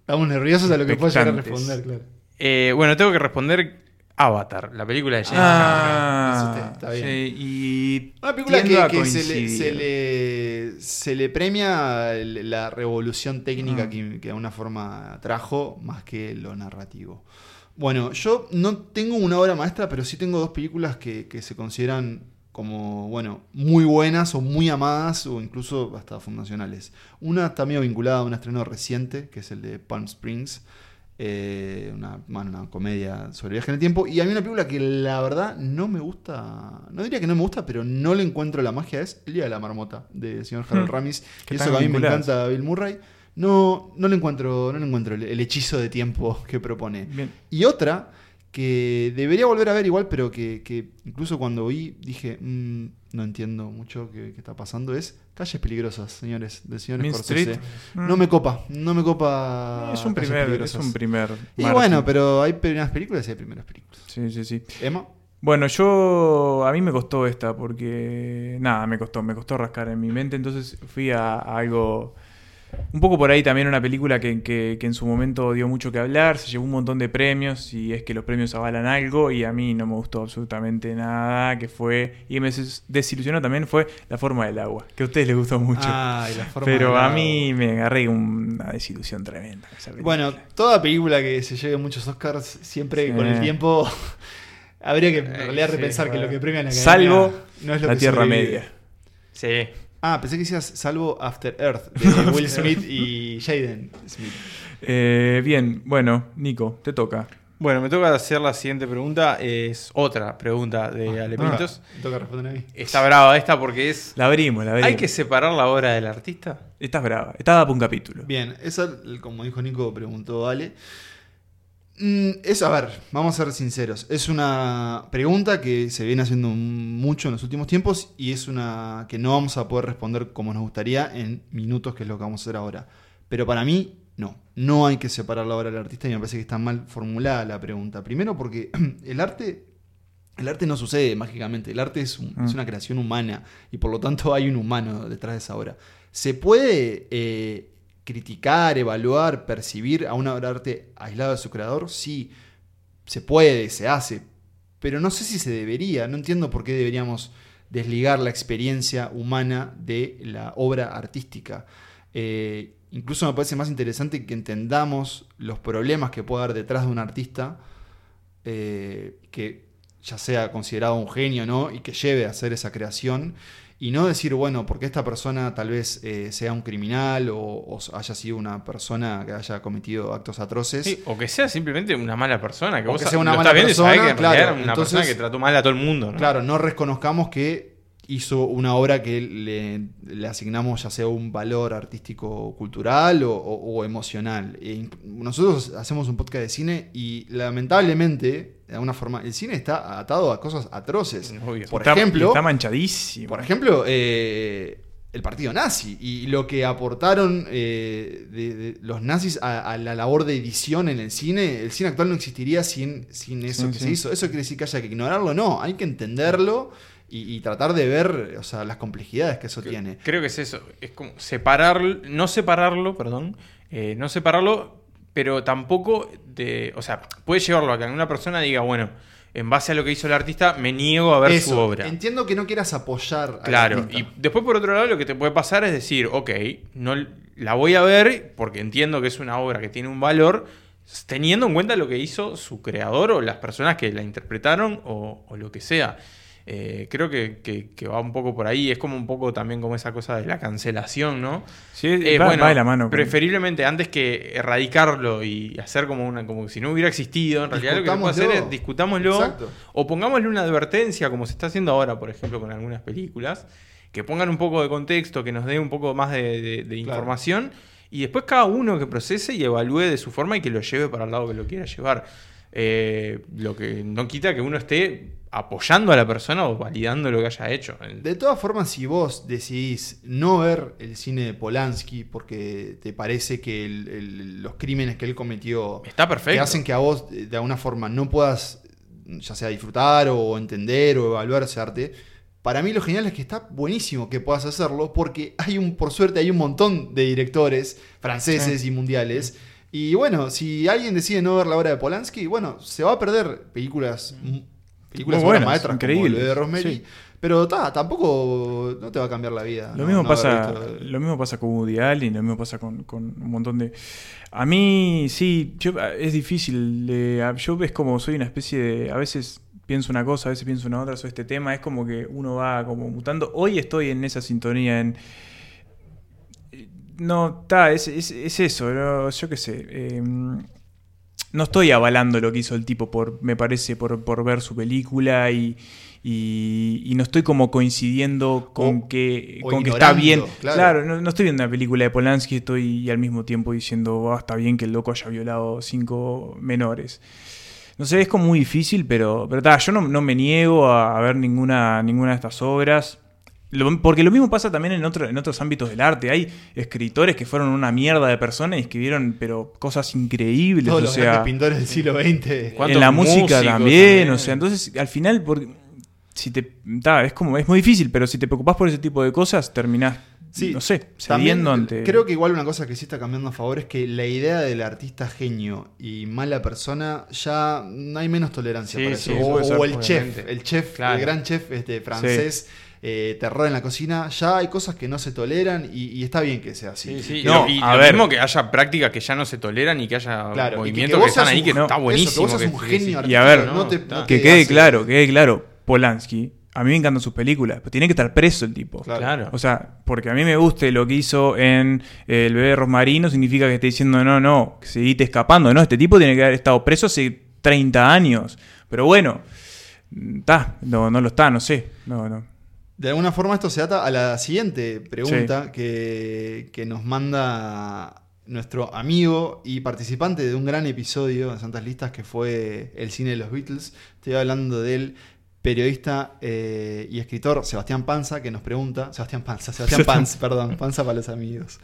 estamos nerviosos a lo que puede llegar a responder, claro. Eh, bueno, tengo que responder Avatar, la película de James Ah, está- bien. sí, y Una película que, que se, le, se, le, se le premia la revolución técnica Mm. que, que de alguna forma trajo más que lo narrativo. Bueno, yo no tengo una obra maestra, pero sí tengo dos películas que, que se consideran como, bueno, muy buenas o muy amadas o incluso hasta fundacionales. Una está medio vinculada a un estreno reciente, que es el de Palm Springs, eh, una, bueno, una comedia sobre viaje en el tiempo. Y a mí una película que la verdad no me gusta, no diría que no me gusta, pero no le encuentro la magia, es El Día de la Marmota, de señor Harold Hmm. Ramis. Que Y eso que a mí me encanta Bill Murray. No, no le encuentro, no le encuentro el, el hechizo de tiempo (laughs) que propone. Bien. Y otra que debería volver a ver igual, pero que, que incluso cuando vi dije, "Mm, no entiendo mucho qué, qué está pasando, es Calles Peligrosas, señores, del señor Main Scorsese. Street. Mm. No me copa, no me copa. es un Calles primer, es un primer. Y Martin. bueno, pero hay primeras películas y hay primeras películas. Sí, sí, sí. Emma, Bueno, yo. A mí me costó esta porque. Nada, me costó, me costó rascar en mi mente. Entonces fui a, a algo. Un poco por ahí también una película que, que- que en su momento dio mucho que hablar, se llevó un montón de premios y es que los premios avalan algo y a mí no me gustó absolutamente nada, que fue, y me des- desilusionó también fue La forma del agua, que a ustedes les gustó mucho. Ay, la forma pero del a agua. mí me agarré una desilusión tremenda. esa. Bueno, toda película que se lleve muchos Oscars, siempre Sí. con el tiempo (laughs) habría que en realidad sí, repensar que lo que premia la academia Salvo no es lo La que Tierra sobrevive. Media. Sí. Ah, pensé que decías salvo After Earth de (laughs) Will Smith y Jaden Smith. Eh, bien, bueno, Nico, te toca. Bueno, me toca hacer la siguiente pregunta. Es otra pregunta de Ale Pintos. Me toca responder a mí. Está brava esta porque es. La abrimos, la abrimos. ¿Hay que separar la obra del artista? Estás brava. Estaba para un capítulo. Bien, esa, como dijo Nico, preguntó Ale. Mm, Es, a ver, vamos a ser sinceros. Es una pregunta que se viene haciendo mucho en los últimos tiempos y es una que no vamos a poder responder como nos gustaría en minutos, que es lo que vamos a hacer ahora. Pero para mí, No, no hay que separar la obra del artista y me parece que está mal formulada la pregunta. Primero porque (clears throat) el arte, el arte no sucede mágicamente, el arte es, un- Mm. es una creación humana y por lo tanto hay un humano detrás de esa obra. Se puede eh, criticar, evaluar, percibir a una obra de arte aislada de su creador, sí, se puede, se hace, pero no sé si se debería, no entiendo por qué deberíamos desligar la experiencia humana de la obra artística. Eh, incluso me parece más interesante que entendamos los problemas que puede haber detrás de un artista eh, que ya sea considerado un genio no y que lleve a hacer esa creación y no decir, bueno, porque esta persona tal vez eh, sea un criminal o, o haya sido una persona que haya cometido actos atroces. Sí, o que sea simplemente una mala persona. Que O vos que sea una mala persona, claro, una entonces- persona que trató mal a todo el mundo. ¿no? Claro, no reconozcamos que hizo una obra que le, le asignamos ya sea un valor artístico cultural o, o- o emocional. E nosotros hacemos un podcast de cine y lamentablemente, de alguna forma, el cine está atado a cosas atroces. Obvio. Por Está- ejemplo, Está manchadísimo. por ejemplo, eh, el partido nazi y lo que aportaron eh, de- de los nazis a, a la labor de edición en el cine. El cine actual no existiría sin, sin eso Sí, que sí. se hizo. ¿Eso quiere decir que haya que ignorarlo? No, hay que entenderlo y, y tratar de ver o sea, las complejidades que eso tiene. Creo que es eso. Es como separar, no separarlo, perdón. eh, no separarlo, pero tampoco de. O sea, puede llevarlo a que una persona diga, bueno, en base a lo que hizo el artista, me niego a ver Eso, su obra. Entiendo que no quieras apoyar al Claro, artista. y después por otro lado lo que te puede pasar es decir, ok, no la voy a ver porque entiendo que es una obra que tiene un valor, teniendo en cuenta lo que hizo su creador o las personas que la interpretaron o, o lo que sea. Eh, creo que, que- que va un poco por ahí, es como un poco también como esa cosa de la cancelación, ¿no? Sí, Eh, va, bueno, va de la mano. con- preferiblemente antes que erradicarlo y hacer como una como si no hubiera existido, en realidad lo que se puede hacer es discutámoslo Exacto. o pongámosle una advertencia, como se está haciendo ahora, por ejemplo, con algunas películas, que pongan un poco de contexto, que nos dé un poco más de, de- de información, y después cada uno que procese y evalúe de su forma y que lo lleve para el lado que lo quiera llevar. Eh, lo que no quita que uno esté apoyando a la persona o validando lo que haya hecho. De todas formas, si vos decidís no ver el cine de Polanski porque te parece que el- el- los crímenes que él cometió Está perfecto. que hacen que a vos eh, de alguna forma no puedas ya sea disfrutar o entender o evaluar ese arte, para mí lo genial es que está buenísimo que puedas hacerlo porque hay un, por suerte, hay un montón de directores franceses y mundiales. Y bueno, si alguien decide no ver la obra de Polanski, bueno, se va a perder películas, m- películas buenas, maestras increíbles, de Rosemary. sí. Pero ta, tampoco no te va a cambiar la vida. Lo, no- mismo no pasa, visto- lo mismo pasa con Woody Allen, lo mismo pasa con, con un montón de... A mí, sí, yo, es difícil. de- yo es como soy una especie de... A veces pienso una cosa, a veces pienso una otra sobre este tema. Es como que uno va como mutando. Hoy estoy en esa sintonía, en... No, está, es, es, es eso, ¿no? yo qué sé. eh, no estoy avalando lo que hizo el tipo, por, me parece, por, por ver su película y, y, y no estoy como coincidiendo con O- que, o con que está bien. claro. Claro, no, no estoy viendo una película de Polanski, estoy y al mismo tiempo diciendo, "Ah, está bien que el loco haya violado cinco menores. No sé, es como muy difícil, pero, pero ta, yo no, no me niego a, a ver ninguna, ninguna de estas obras. Lo- porque lo mismo pasa también en, otro- en otros ámbitos del arte. Hay escritores que fueron una mierda de personas y escribieron pero cosas increíbles. Todos o los sea, pintores del siglo XX. ¿Cuántos en la música también, también? o sea, entonces al final porque si te ta, es como es muy difícil, pero si te preocupas por ese tipo de cosas terminás Sí, no sé, También, ante Creo que igual una cosa que sí está cambiando a favor es que la idea del artista genio y mala persona ya no hay menos tolerancia Sí, para sí, eso. O, ser, el obviamente. chef, el chef, Claro. el gran chef este, francés, eh, terror en la cocina, ya hay cosas que no se toleran y, y está bien que sea así. Sí, sí. No, y a lo ver. mismo que haya prácticas que ya no se toleran y que haya Claro, movimientos que están ahí un- que no, está Eso, buenísimo. que vos que- un que- genio Y a ver, no te- no que quede hace- claro, que quede claro, Polanski, a mí me encantan sus películas, pero tiene que estar preso el tipo. Claro. O sea, porque a mí me guste lo que hizo en eh, El bebé Rosmarie, no significa que esté diciendo, no, no, que seguite escapando. No, este tipo tiene que haber estado preso hace 30 años. Pero bueno, está, no, no lo está, no sé. No, no. De alguna forma esto se ata a la siguiente pregunta que, que nos manda nuestro amigo y participante de un gran episodio de Santas Listas que fue el cine de los Beatles. Estoy hablando del periodista eh, y escritor Sebastián Panza que nos pregunta, Sebastián Panza, Sebastián Panza, perdón, Panza para los amigos.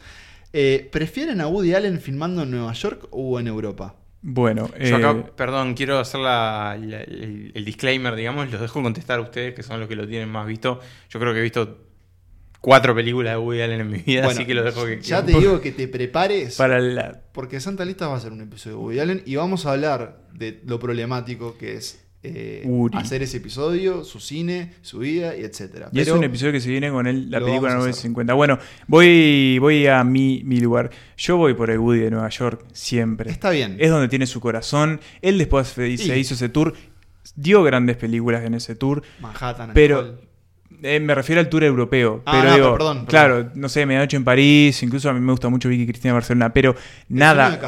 Eh, ¿Prefieren a Woody Allen filmando en Nueva York o en Europa? Bueno, Yo acá, eh, perdón, quiero hacer la- la- el, el disclaimer, digamos, los dejo contestar a ustedes, que son los que lo tienen más visto. Yo creo que he visto cuatro películas de Woody Allen en mi vida, Bueno, así que los dejo que... Ya te digo que te prepares. para la... Porque Santa Lista va a ser un episodio de Woody Allen y vamos a hablar de lo problemático que es eh, hacer ese episodio, su cine, su vida y etcétera. Y es un episodio que se viene con el- la película vamos a hacer. 950. Bueno, voy, voy a mi, mi lugar. Yo voy por el Woody de Nueva York siempre. Está bien. Es donde tiene su corazón. Él después se hizo ese tour. Dio grandes películas en ese tour. Manhattan, Pero eh, me refiero al tour europeo. Ah, pero no, digo, pero perdón, claro, no sé, Medianoche en París. Incluso a mí me gusta mucho Vicky Cristina Barcelona. Pero nada,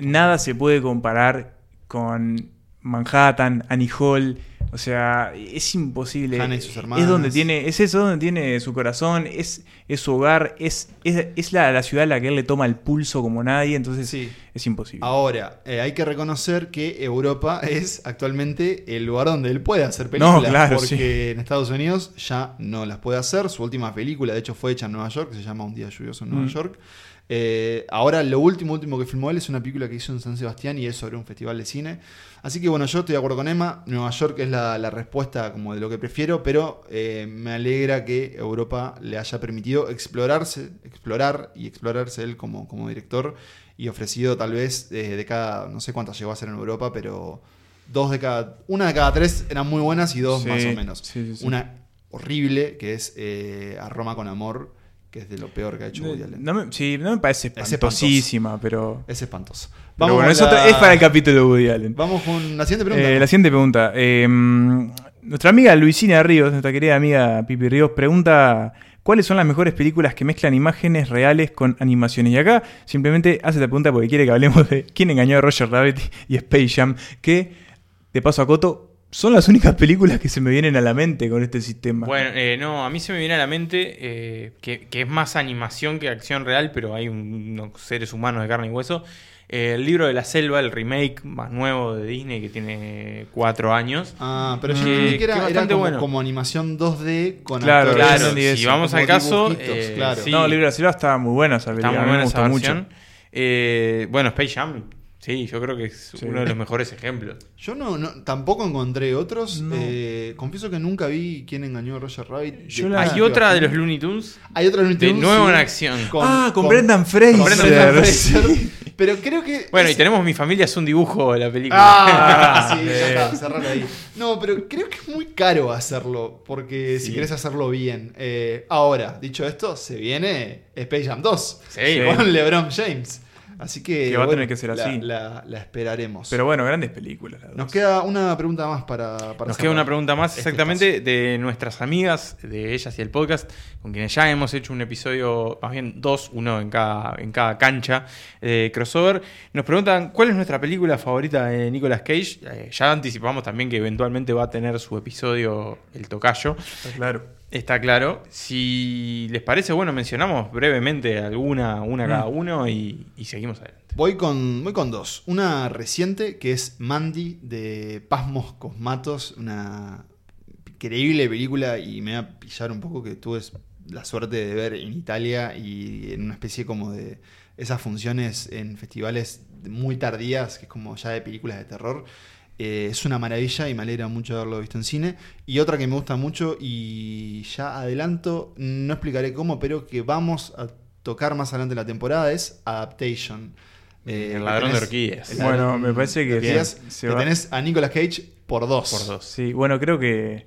nada se puede comparar con Manhattan, Annie Hall. O sea, es imposible. Hannah y sus hermanas. Es donde tiene, es eso donde tiene su corazón, es, es su hogar, es, es, es la, la ciudad a la que él le toma el pulso como nadie, entonces Sí. es imposible. Ahora, eh, hay que reconocer que Europa (laughs) es actualmente el lugar donde él puede hacer películas. No, claro, porque sí. en Estados Unidos ya no las puede hacer. Su última película, de hecho, fue hecha en Nueva York, se llama Un día lluvioso en Nueva Mm. York. Eh, ahora, lo último, último que filmó él es una película que hizo en San Sebastián y es sobre un festival de cine. Así que bueno, yo estoy de acuerdo con Emma. Nueva York es la, la respuesta como de lo que prefiero, pero eh, me alegra que Europa le haya permitido explorarse, explorar y explorarse él como, como director y ofrecido tal vez eh, de cada, no sé cuántas llegó a ser en Europa, pero dos de cada, una de cada tres eran muy buenas y dos Sí, más o menos. sí, sí, sí. Una horrible que es A Roma con Amor, que es de lo peor que ha hecho Woody Allen. No me, sí, no me parece espantosísima, pero... Es espantoso. pero bueno, es, otra- es para el capítulo de Woody Allen. Vamos con la siguiente pregunta. Eh, la siguiente pregunta. Eh, nuestra amiga Luisina Ríos, nuestra querida amiga Pipi Ríos, pregunta cuáles son las mejores películas que mezclan imágenes reales con animaciones. Y acá simplemente hace la pregunta porque quiere que hablemos de quién engañó a Roger Rabbit y Space Jam, que, de paso a Coto, son las únicas películas que se me vienen a la mente con este sistema. Bueno, eh, no, a mí se me viene a la mente eh, que, que es más animación que acción real, pero hay un- unos seres humanos de carne y hueso. Eh, el libro de la selva, el remake más nuevo de Disney que tiene cuatro años. Ah, pero yo Que- entendí que que era, bastante como, bueno. como animación 2D con Claro, actores. claro, si vamos al caso, eh, claro. sí. no, el libro de la selva estaba muy buena esa Está película. muy a mí me buena esa gustó versión. mucho. Eh, bueno, Space Jam, sí, yo creo que es Sí. uno de los (laughs) mejores ejemplos. Yo no, no- tampoco encontré otros. No. Eh, confieso que nunca vi quién engañó a Roger Rabbit. Yo la- Hay Ah, otra de los Looney Tunes Hay otra de, de nuevo en acción. Ah, con Brendan Fraser. con Brendan Fraser. (laughs) Sí. Pero creo que. Bueno, y tenemos Mi familia es un dibujo de la película. Ah, (laughs) sí, ya está, ahí. No, pero creo que es muy caro hacerlo, porque si querés hacerlo bien. Eh, ahora, dicho esto, se viene Space Jam 2 Sí, con LeBron James. Así que, Que va a bueno, tener que ser la- así. La, la esperaremos. Pero bueno, grandes películas. las Nos queda una pregunta más para, para Nos queda una pregunta más este exactamente de nuestras amigas, de ellas y el podcast, con quienes ya hemos hecho un episodio, más bien dos, uno en cada, en cada cancha de crossover. Nos preguntan cuál es nuestra película favorita de Nicolas Cage. Eh, ya anticipamos también que eventualmente va a tener su episodio El Tocayo. Está claro. Está claro. Si les parece, bueno, mencionamos brevemente alguna, una Mm. cada uno y, y seguimos adelante. Voy con, voy con dos. Una reciente que es Mandy de Pasmos Cosmatos, una increíble película y me va a pillar un poco que tuve la suerte de ver en Italia y en una especie como de esas funciones en festivales muy tardías, que es como ya de películas de terror. Eh, es una maravilla y me alegra mucho haberlo visto en cine. Y otra que me gusta mucho y ya adelanto, no explicaré cómo, pero que vamos a tocar más adelante en la temporada es Adaptation. Eh, El que ladrón de orquídeas. el Bueno, ladrón me parece que de orquídeas, se que va- tenés a Nicolas Cage por dos. Por dos. Sí, bueno, creo que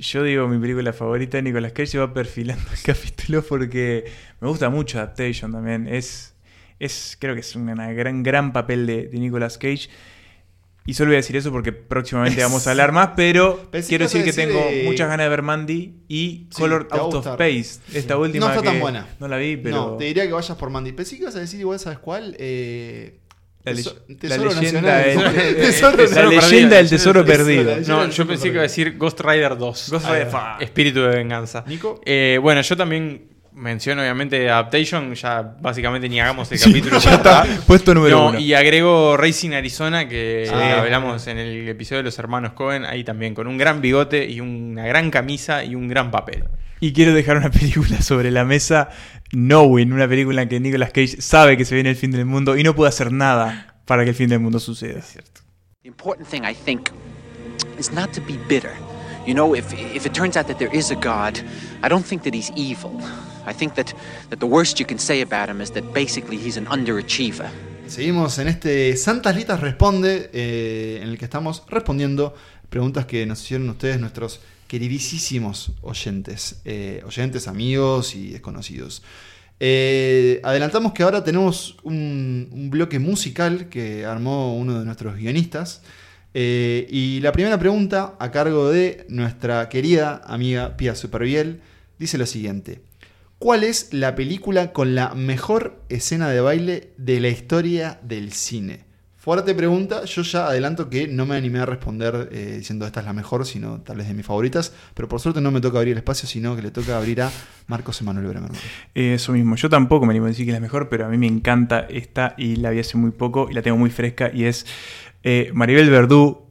yo digo mi película favorita de Nicolas Cage se va perfilando (laughs) el capítulo porque me gusta mucho Adaptation también. Es, es creo que es un gran, gran papel de, de Nicolas Cage. Y solo voy a decir eso porque próximamente (laughs) vamos a hablar más, pero Pensé quiero decir que decir, tengo eh, muchas ganas de ver Mandy y Sí, Color Out of. Space. Esta última No está tan que buena. No la vi, pero... No, te diría que vayas por Mandy. Pensé que ibas a decir igual, ¿sabes cuál? Eh, La, Tesoro leyenda, Nacional. del- (laughs) Tesoro la Nacional. leyenda del tesoro Tesoro perdido. No, Yo pensé que iba a decir Ghost Rider 2. Ghost Ah, Rider, fa. Espíritu de venganza. Nico. Eh, bueno, yo también menciono obviamente Adaptation, ya básicamente ni hagamos el (laughs) capítulo. ya está, puesto número No, uno. y agrego Racing Arizona, que Sí. hablamos en el episodio de los hermanos Cohen, ahí también, con un gran bigote y una gran camisa y un gran papel. Y quiero dejar una (laughs) película sobre la mesa, Knowing, una película en que Nicolas Cage sabe que se viene el fin del mundo y no puede hacer nada para que el fin del mundo suceda. The important thing, I think, is not to be bitter. You know, if, if it turns out that there is a God, I don't think that he's evil. I think that, that the worst you can say about him is that basically he's. Seguimos en este Santas Litas Responde, eh, en el que estamos respondiendo preguntas que nos hicieron ustedes, nuestros queridísimos oyentes, eh, oyentes, amigos y desconocidos. Eh, adelantamos que ahora tenemos un, bloque musical que armó uno de nuestros guionistas. Y la primera pregunta, a cargo de nuestra querida amiga Pia Superviel, dice lo siguiente. ¿Cuál es la película con la mejor escena de baile de la historia del cine? Fuerte pregunta, yo ya adelanto que no me animé a responder eh, diciendo esta es la mejor, sino tal vez de mis favoritas, pero por suerte no me toca abrir el espacio, sino que le toca abrir a Marcos Emanuel Bremer. Eh, Eso mismo, yo tampoco me animo a decir que es la mejor, pero a mí me encanta esta y la vi hace muy poco y la tengo muy fresca y es eh, Maribel Verdú,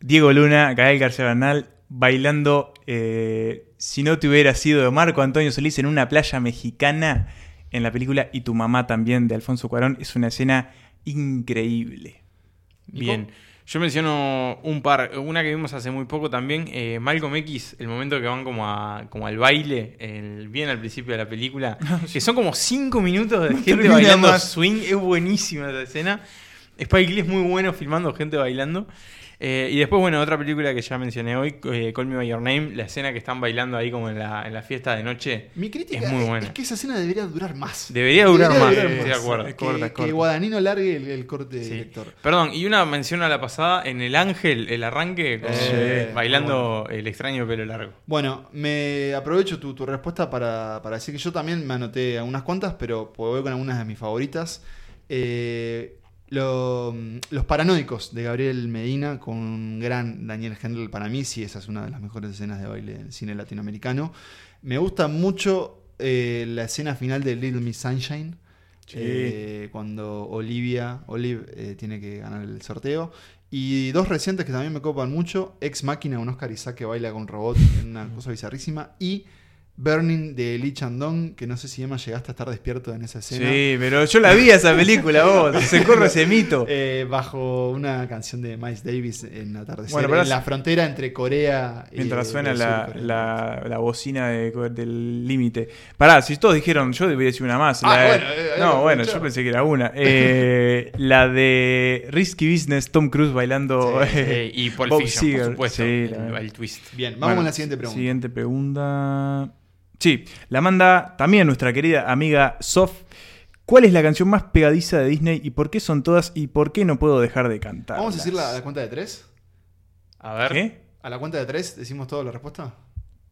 Diego Luna, Gael García Bernal bailando eh, Si no te hubiera sido de Marco Antonio Solís en una playa mexicana en la película Y tu mamá también de Alfonso Cuarón. Es una escena increíble. Bien. Yo menciono un par, una que vimos hace muy poco también, eh, Malcolm X, el momento que van como, a, como al baile, el- bien al principio de la película, (laughs) que son como cinco minutos de gente bailando más. swing, es buenísima esa escena. Spike Lee es muy bueno filmando gente bailando. Eh, y después, bueno, otra película que ya mencioné hoy, eh, Call Me By Your Name, la escena que están bailando ahí como en la, en la fiesta de noche. Mi crítica Es muy buena. es que esa escena debería durar más. Debería durar más, durar estoy de acuerdo. Que, Es corta, es que corta. Guadagnino largue el, el corte Sí. director. Perdón, y una mención a la pasada, en El Ángel, el arranque, con- Eh, bailando el extraño pelo largo. Bueno, me aprovecho tu, tu respuesta para, para decir que yo también me anoté algunas cuantas, pero voy con algunas de mis favoritas. Eh, lo- los paranoicos de Gabriel Medina con un gran Daniel Hendel para mí, sí, esa es una de las mejores escenas de baile del cine latinoamericano. Me gusta mucho eh, la escena final de Little Miss Sunshine. Sí. eh, cuando Olivia Olive eh, tiene que ganar el sorteo. Y dos recientes que también me copan mucho: Ex Máquina, un Oscar Isaac que baila con robot, una cosa bizarrísima. Y Burning de Lee Chandong, que no sé si Emma llegaste a estar despierto en esa escena. Sí, pero yo la vi esa película, vos. (laughs) Se corre ese mito. Eh, bajo una canción de Miles Davis en atardecer Bueno, pero en la frontera entre Corea y Mientras suena la, Corea. la, la bocina de- del límite. Pará, si todos dijeron, yo debería decir una más. Ah, La bueno, eh, eh, no, bueno, escuchá. yo pensé que era una. Eh, (laughs) la de Risky Business, Tom Cruise bailando. Sí, Eh, y Paul Bob Fiction, Seger. por supuesto. Sí, el, el twist. Bien, vamos Bueno, con la siguiente pregunta. Siguiente pregunta. Sí, la manda también nuestra querida amiga Sof. ¿Cuál es la canción más pegadiza de Disney y por qué son todas y por qué no puedo dejar de cantar? Vamos a decir la, la cuenta de tres. A ver. ¿Qué? A la cuenta de tres decimos toda la respuesta.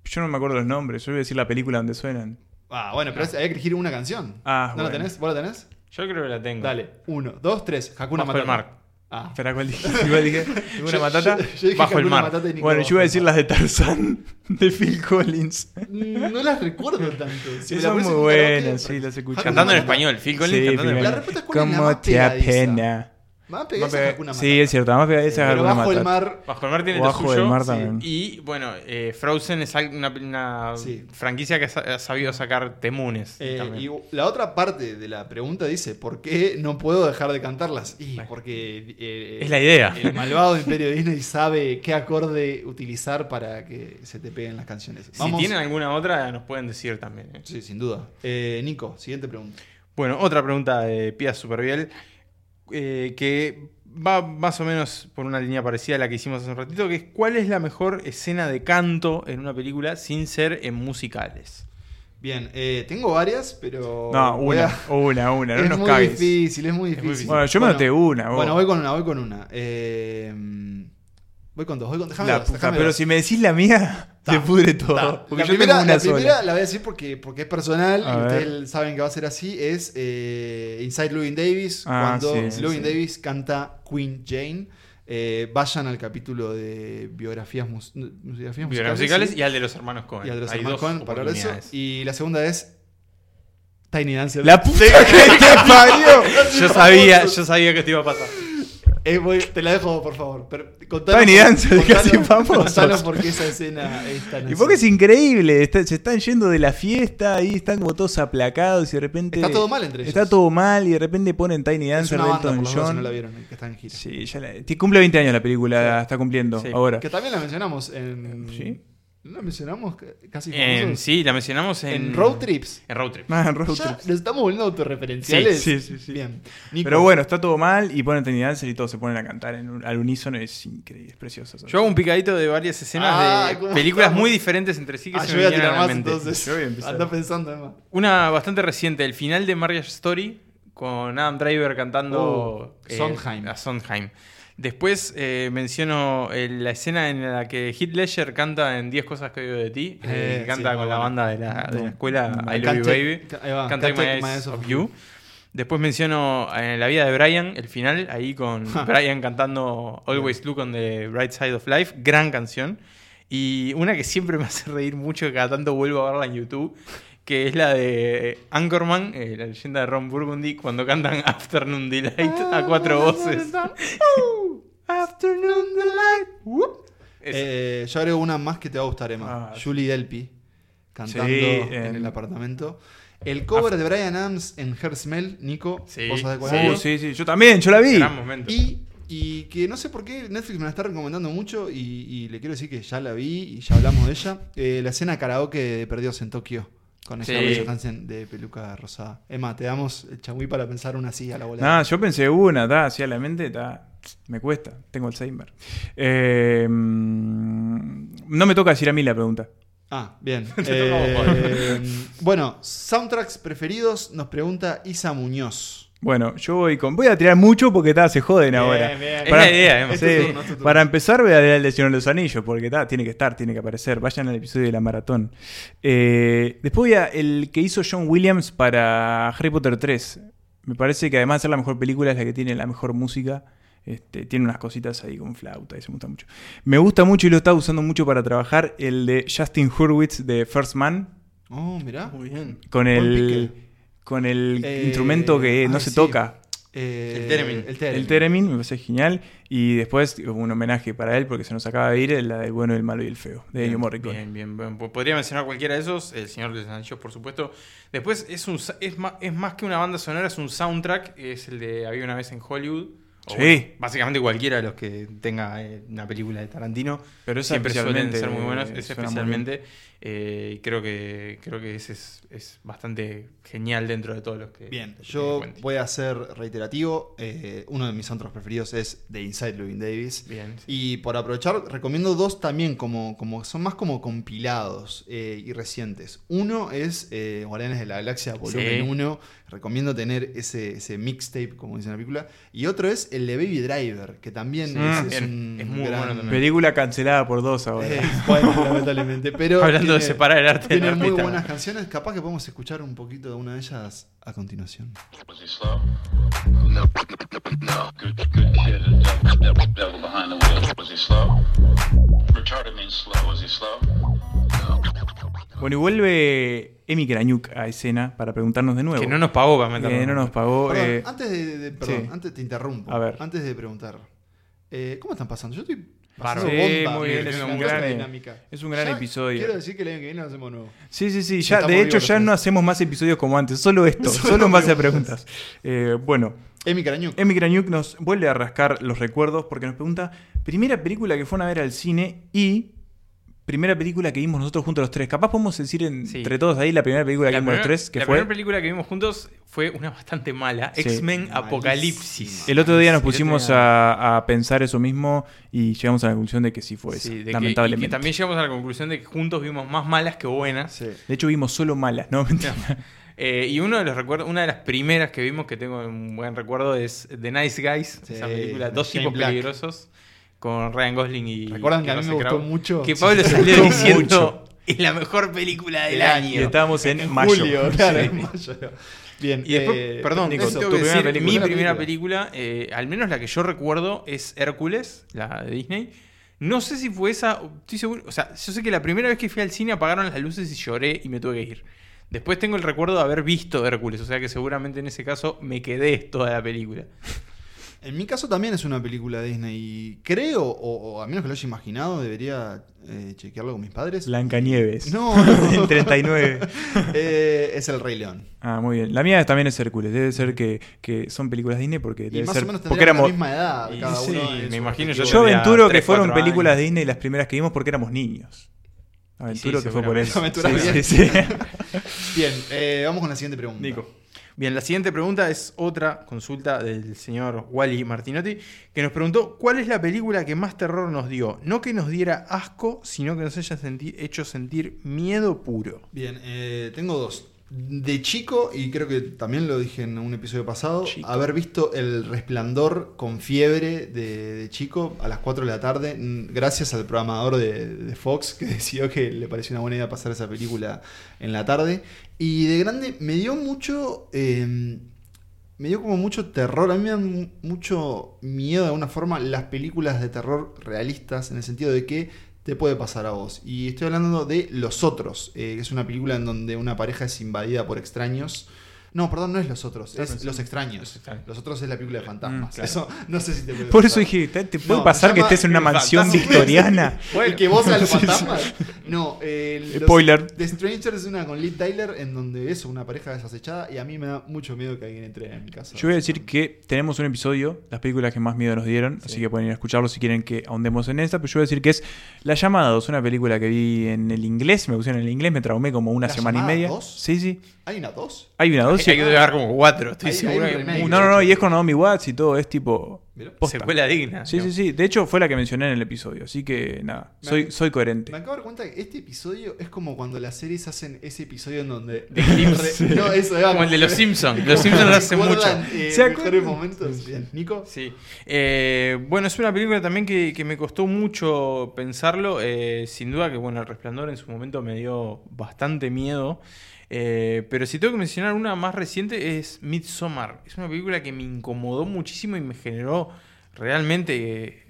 Yo no me acuerdo los nombres, yo voy a decir la película donde suenan. Ah, bueno, pero es- hay que elegir una canción. Ah, ¿No la tenés? ¿Vos la tenés? Yo creo que la tengo. Dale, uno, dos, tres. Hakuna Matata. Ah. Espera, ¿cuál dije? (laughs) Igual dije, ¿Alguna Yo- matata? yo- yo dije Bajo el mar. Bueno, yo iba a decir las de Tarzán (laughs) de Phil Collins. mar. No las recuerdo tanto. Si son muy buenas, sí, las escuché. Cantando en español, Phil Collins Sí, cantando en Phil La respuesta es cuál es la ¿Cómo más te apena? Más No pegadiza pe- es Hakuna Matata. Sí, es cierto, más pegadiza es Pero Hakuna bajo el mar. Bajo el mar tiene Bajo lo el suyo. mar también. Y bueno, eh, Frozen es una, una Sí. franquicia que ha sa- ha sabido sacar temunes. Eh, y la otra parte de la pregunta dice, ¿por qué no puedo dejar de cantarlas? Y porque eh, Es la idea. el malvado imperio de Disney sabe qué acorde utilizar para que se te peguen las canciones. Si tienen alguna otra, nos pueden decir también. eh. Sí, sin duda. Eh, Nico, siguiente pregunta. Bueno, otra pregunta de Pia Superviel, eh, que va más o menos por una línea parecida a la que hicimos hace un ratito, que es ¿cuál es la mejor escena de canto en una película sin ser en musicales? Bien, eh, tengo varias, pero... No, una, a- una, una, no es nos muy cagues. difícil, es muy muy difícil. Bueno, yo me anoté una, vos. Bueno, voy con una, voy con una. Eh, voy con dos, voy con... Déjame La dos, puta, déjame pero dos. si me decís la mía, (laughs) se pudre todo. Ta. Porque la yo primera, tengo una la primera sola. la voy a decir porque, porque es personal A y ver. ustedes saben que va a ser así. Es eh, Inside Llewyn Davis, Ah, cuando sí, sí. Davis canta Queen Jane. Eh, vayan al capítulo de biografías, mus- biografías Biografías musicales, musicales sí, y al de los hermanos Cohen. y al de los Hay hermanos Coen para hablar de eso. Y la segunda es Tiny Dancer. La puta que te parió. (laughs) Yo sabía, yo sabía que te iba a pasar. Eh, voy- te la dejo, por favor. Pero, contanos Tiny Dancer, contanos- casi famosos. Contanos por qué esa escena es tan Y porque es así. increíble, está- se están yendo de la fiesta y están como todos aplacados y de repente... Está todo mal entre ellos. Está todo mal y de repente ponen Tiny Es Dancer de Elton si John. no la vieron, que está en gira. Sí, ya la- cumple 20 años la película, la está cumpliendo Sí. ahora. Que también la mencionamos en... Sí. ¿No la mencionamos casi En- sí, la mencionamos en, En Road Trips. En Road Trip. Ah, Road Ya Trip. nos estamos volviendo autorreferenciales. Sí, sí, sí, sí. Bien. Nico, Pero bueno, está todo mal y ponen Tiny Dancer y todos se ponen a cantar en un- al unísono. Es increíble, es precioso. Yo hago un picadito de varias escenas Ah, de ¿cómo películas estamos? muy diferentes entre sí que Ah, se yo me voy a tirar a más entonces. Yo voy a empezar. Anda pensando, Emma. Una bastante reciente, el final de Marriage Story con Adam Driver cantando Oh, Sondheim. a Sondheim. Después eh, menciono eh, la escena en la que Heath Ledger canta en 10 cosas que oigo de ti, eh, Eh, canta sí, con muy la banda de la, de la escuela I Love You Baby. ca- ahí va, Can't Can't Take Take My My Eyes Eyes of Off You. You. Después menciono eh, la vida de Brian, el final, ahí con (laughs) Brian cantando Always Look on the Bright Side of Life, gran canción. Y una que siempre me hace reír mucho, que cada tanto vuelvo a verla en YouTube, que es la de Anchorman, eh, la leyenda de Ron Burgundy, cuando cantan (laughs) Afternoon Delight a cuatro voces. (laughs) Afternoon Delight. Eh, yo agrego una más que te va a gustar, Emma. Ah, Julie Delpy cantando Sí, en en- el apartamento. El cover de Brian Adams en Her Smell, Nico. Sí, ¿Vos sabés cuál sí. sí, sí, yo también, yo la vi. gran momento. Y, y que no sé por qué Netflix me la está recomendando mucho y, y le quiero decir que ya la vi y ya hablamos de ella. Eh, la escena karaoke de Perdidos en Tokio con esa Sí. De peluca rosada. Emma, te damos el changüí para pensar una así a la bola. Nada, yo pensé una, está, así a la mente, está. Me cuesta, tengo Alzheimer. Eh, mm, no me toca decir a mí la pregunta. Ah, bien. (laughs) Eh, bueno, soundtracks preferidos nos pregunta Isa Muñoz. Bueno, yo voy con. Voy a tirar mucho porque está, se joden ahora. bien. Es la idea, turno, para empezar, voy a leer el de Señor de los Anillos, porque está, tiene que estar, tiene que aparecer. Vayan al episodio de la maratón. Eh, después voy a el que hizo John Williams para Harry Potter 3. Me parece que además de ser la mejor película, es la que tiene la mejor música. Este, tiene unas cositas ahí con flauta y se me gusta mucho. Me gusta mucho y lo está usando mucho para trabajar el de Justin Hurwitz de First Man. Oh, mirá. Muy bien. Con Buen el, pique. Con el Eh, instrumento que no ay, se sí. toca. Eh, El Theremin. El Theremin. El Teremin, me parece genial. Y después como un homenaje para él, porque se nos acaba de ir, la del bueno, el malo y el feo, de Ennio Morricone. Bien, bien, bien. Po- Podría mencionar cualquiera de esos. El Señor de los Anillos, por supuesto. Después es, un, sa- es, más, es más que una banda sonora, es un soundtrack. Es el de Había una vez en Hollywood. O Sí. bueno, básicamente cualquiera de los que tenga eh, una película de Tarantino. Pero esa siempre suelen especialmente, ser muy buenos. suena muy eh, creo que creo que ese es, es bastante genial dentro de todos los que. Bien, que yo voy a ser reiterativo. eh, uno de mis soundtracks preferidos es The Inside Llewyn Davis. Bien. sí. Y por aprovechar, recomiendo dos también, como, como son más como compilados eh, y recientes. Uno es eh, Guardianes de la Galaxia, volumen Sí. 1. Recomiendo tener ese, ese mixtape, como dice en la película. Y otro es el de Baby Driver, que también Sí. es, un es muy gran- bueno también. Película cancelada por dos ahora. Eh, bueno, lamentablemente. Pero (laughs) Hablando de tiene- separar el arte Tiene muy artista. buenas canciones. Capaz que podemos escuchar un poquito de una de ellas a continuación. Bueno, y vuelve Emi Kraniuk a escena para preguntarnos de nuevo. Que no nos pagó para meternos. Que no nos pagó. Perdón, eh, antes de, de- perdón, sí. antes te interrumpo. A ver. Antes de preguntar. Eh, ¿Cómo están pasando? Yo estoy Bárbaro. Sí, bomba. muy bien, es gran- dinámica. es un gran Ya episodio. Quiero decir que el año que viene lo hacemos nuevo. Sí, sí, sí. Ya, de hecho, ya no hacemos más episodios como antes. Solo esto. (laughs) Solo solo en base a preguntas. Eh, bueno, Emi Carañuc. Emi Kraniuk nos vuelve a rascar los recuerdos porque nos pregunta: primera película que fueron a ver al cine y. Primera película que vimos nosotros juntos los tres. Capaz podemos decir Sí. entre todos ahí la primera película que La vimos los tres, que la fue. primera película que vimos juntos fue una bastante mala. Sí. X-Men. Apocalipsis. El otro día nos pusimos día- a, a pensar eso mismo y llegamos a la conclusión de que sí fue Sí, esa, de que- lamentablemente. y que también llegamos a la conclusión de que juntos vimos más malas que buenas. Sí. De hecho, vimos solo malas, ¿no? Mentira. (laughs) Eh, y uno de los recuerdos, una de las primeras que vimos que tengo un buen recuerdo es The Nice Guys, Sí, esa película, de dos Shane tipos Black. Con Ryan Gosling y ¿Recuerdan que a mí Russell me gustó mucho? Que. Pablo salió diciendo es la mejor película del año. Y estábamos en, En mayo. julio, (laughs) claro, Sí. en (laughs) mayo. Bien. Y después, eh, perdón, Nico, tu que primera película. mi Primera primera película, eh, al menos la que yo recuerdo, es Hércules, la de Disney. No sé si fue esa, estoy seguro, o sea, yo sé que la primera vez que fui al cine apagaron las luces y lloré y me tuve que ir. Después tengo el recuerdo de haber visto Hércules, o sea que seguramente en ese caso me quedé toda la película. En mi caso también es una película de Disney y creo, o, o a menos que lo haya imaginado, debería eh, chequearlo con mis padres. Blancanieves. No, no. (laughs) En 39. (laughs) Eh, es El Rey León. Ah, muy bien. La mía también es Hércules. Debe ser que, que son películas Disney porque Y debe más ser. o menos porque éramos. la misma edad Y cada sí, uno. en me imagino Yo tendría aventuro que fueron películas años. Disney las primeras que vimos porque éramos niños. Aventuro Sí, que fue por eso. Sí, sí, sí. (laughs) Bien, eh, vamos con la siguiente pregunta. Nico. Bien, la siguiente pregunta es otra consulta del señor Wally Martinotti, que nos preguntó cuál es la película que más terror nos dio. No que nos diera asco, sino que nos haya hecho sentir miedo puro. Bien, eh, tengo dos. De chico, y creo que también lo dije en un episodio pasado, Chico. haber visto El Resplandor con fiebre de, de chico a las 4 de la tarde, mm, gracias al programador de, de Fox que (laughs) decidió que le pareció una buena idea pasar esa película en la tarde. Y de grande me dio mucho... eh, me dio como mucho terror. A mí me dan mu- mucho miedo de alguna forma las películas de terror realistas, en el sentido de que te puede pasar a vos. Y estoy hablando de Los Otros, eh, que es una película en donde una pareja es invadida por extraños. No, perdón, no es Los Otros, es pensando- Los Extraños. Los Extraños. Los Otros es la película de fantasmas. Mm, claro. Eso no sé si te puede Por eso dije, ¿te, te puede No, pasar que estés en una mansión Fantasmas. victoriana? (laughs) y que vos seas (laughs) los fantasmas. No, eh, Spoiler. The Strangers es una con Liv Tyler en donde eso, una pareja desacechada y a mí me da mucho miedo que alguien entre en mi casa. Yo voy a decir que tenemos un episodio, las películas que más miedo nos dieron, Sí. así que pueden ir a escucharlo si quieren que ahondemos en esta, pero yo voy a decir que es La Llamada 2, una película que vi en el inglés, me pusieron en el inglés, me traumé como una ¿La semana y media. 2? Sí, sí. ¿Hay una dos? Hay una dos. Hay que dar como cuatro, estoy Hay- seguro. hay que. No, no, no, y es con Naomi Watts y todo, es tipo... Posta. Secuela digna. Sí, sí, sí. De hecho, fue la que mencioné en el episodio, así que nada, Me- soy, soy coherente. Me acabo de dar cuenta que este episodio es como cuando las series hacen ese episodio en donde. (laughs) De No, eso Como el de los Simpsons. Los (laughs) Simpsons lo hacen mucho. Eh, ¿Se mejores acuerdan? momentos. Bien, Nico. Sí. Eh, bueno, es una película también que, que me costó mucho pensarlo. eh, sin duda que, bueno, El Resplandor en su momento me dio bastante miedo. Eh, pero si tengo que mencionar una más reciente es Midsommar. Es una película que me incomodó muchísimo y me generó realmente eh,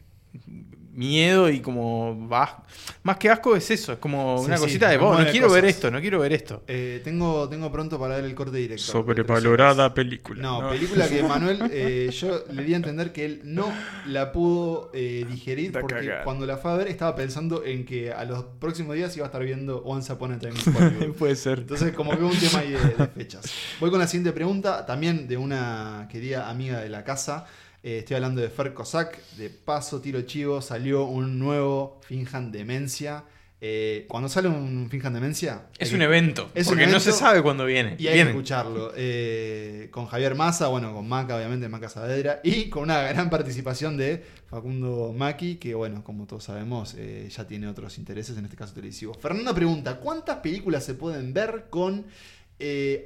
miedo y como... vas- Más que asco es eso, es como Sí, una sí, cosita de, me "Vos, no quiero ver cosas". esto, no quiero ver esto. Eh, tengo, tengo pronto para ver el corte directo. Sobrevalorada película. No, película que (laughs) Manuel, eh, yo le di a entender que él no la pudo eh, digerir Está porque cagada. cuando la fue a ver estaba pensando en que a los próximos días iba a estar viendo Once Upon a Time. (laughs) Puede ser. Entonces, como que un tema ahí de, de fechas. Voy con la siguiente pregunta, también de una querida amiga de la casa. Eh, estoy hablando de Fer Cossack. De paso, tiro chivo, salió un nuevo Finjan Demencia. Eh, cuando sale un Finjan Demencia. Es un evento, es un porque no se sabe cuándo viene. Y hay Viene. que escucharlo. Eh, con Javier Massa, bueno, con Maca, obviamente, Maca Saavedra. Y con una gran participación de Facundo Maki, que, bueno, como todos sabemos, eh, ya tiene otros intereses, en este caso televisivos. Fernanda pregunta: ¿cuántas películas se pueden ver con.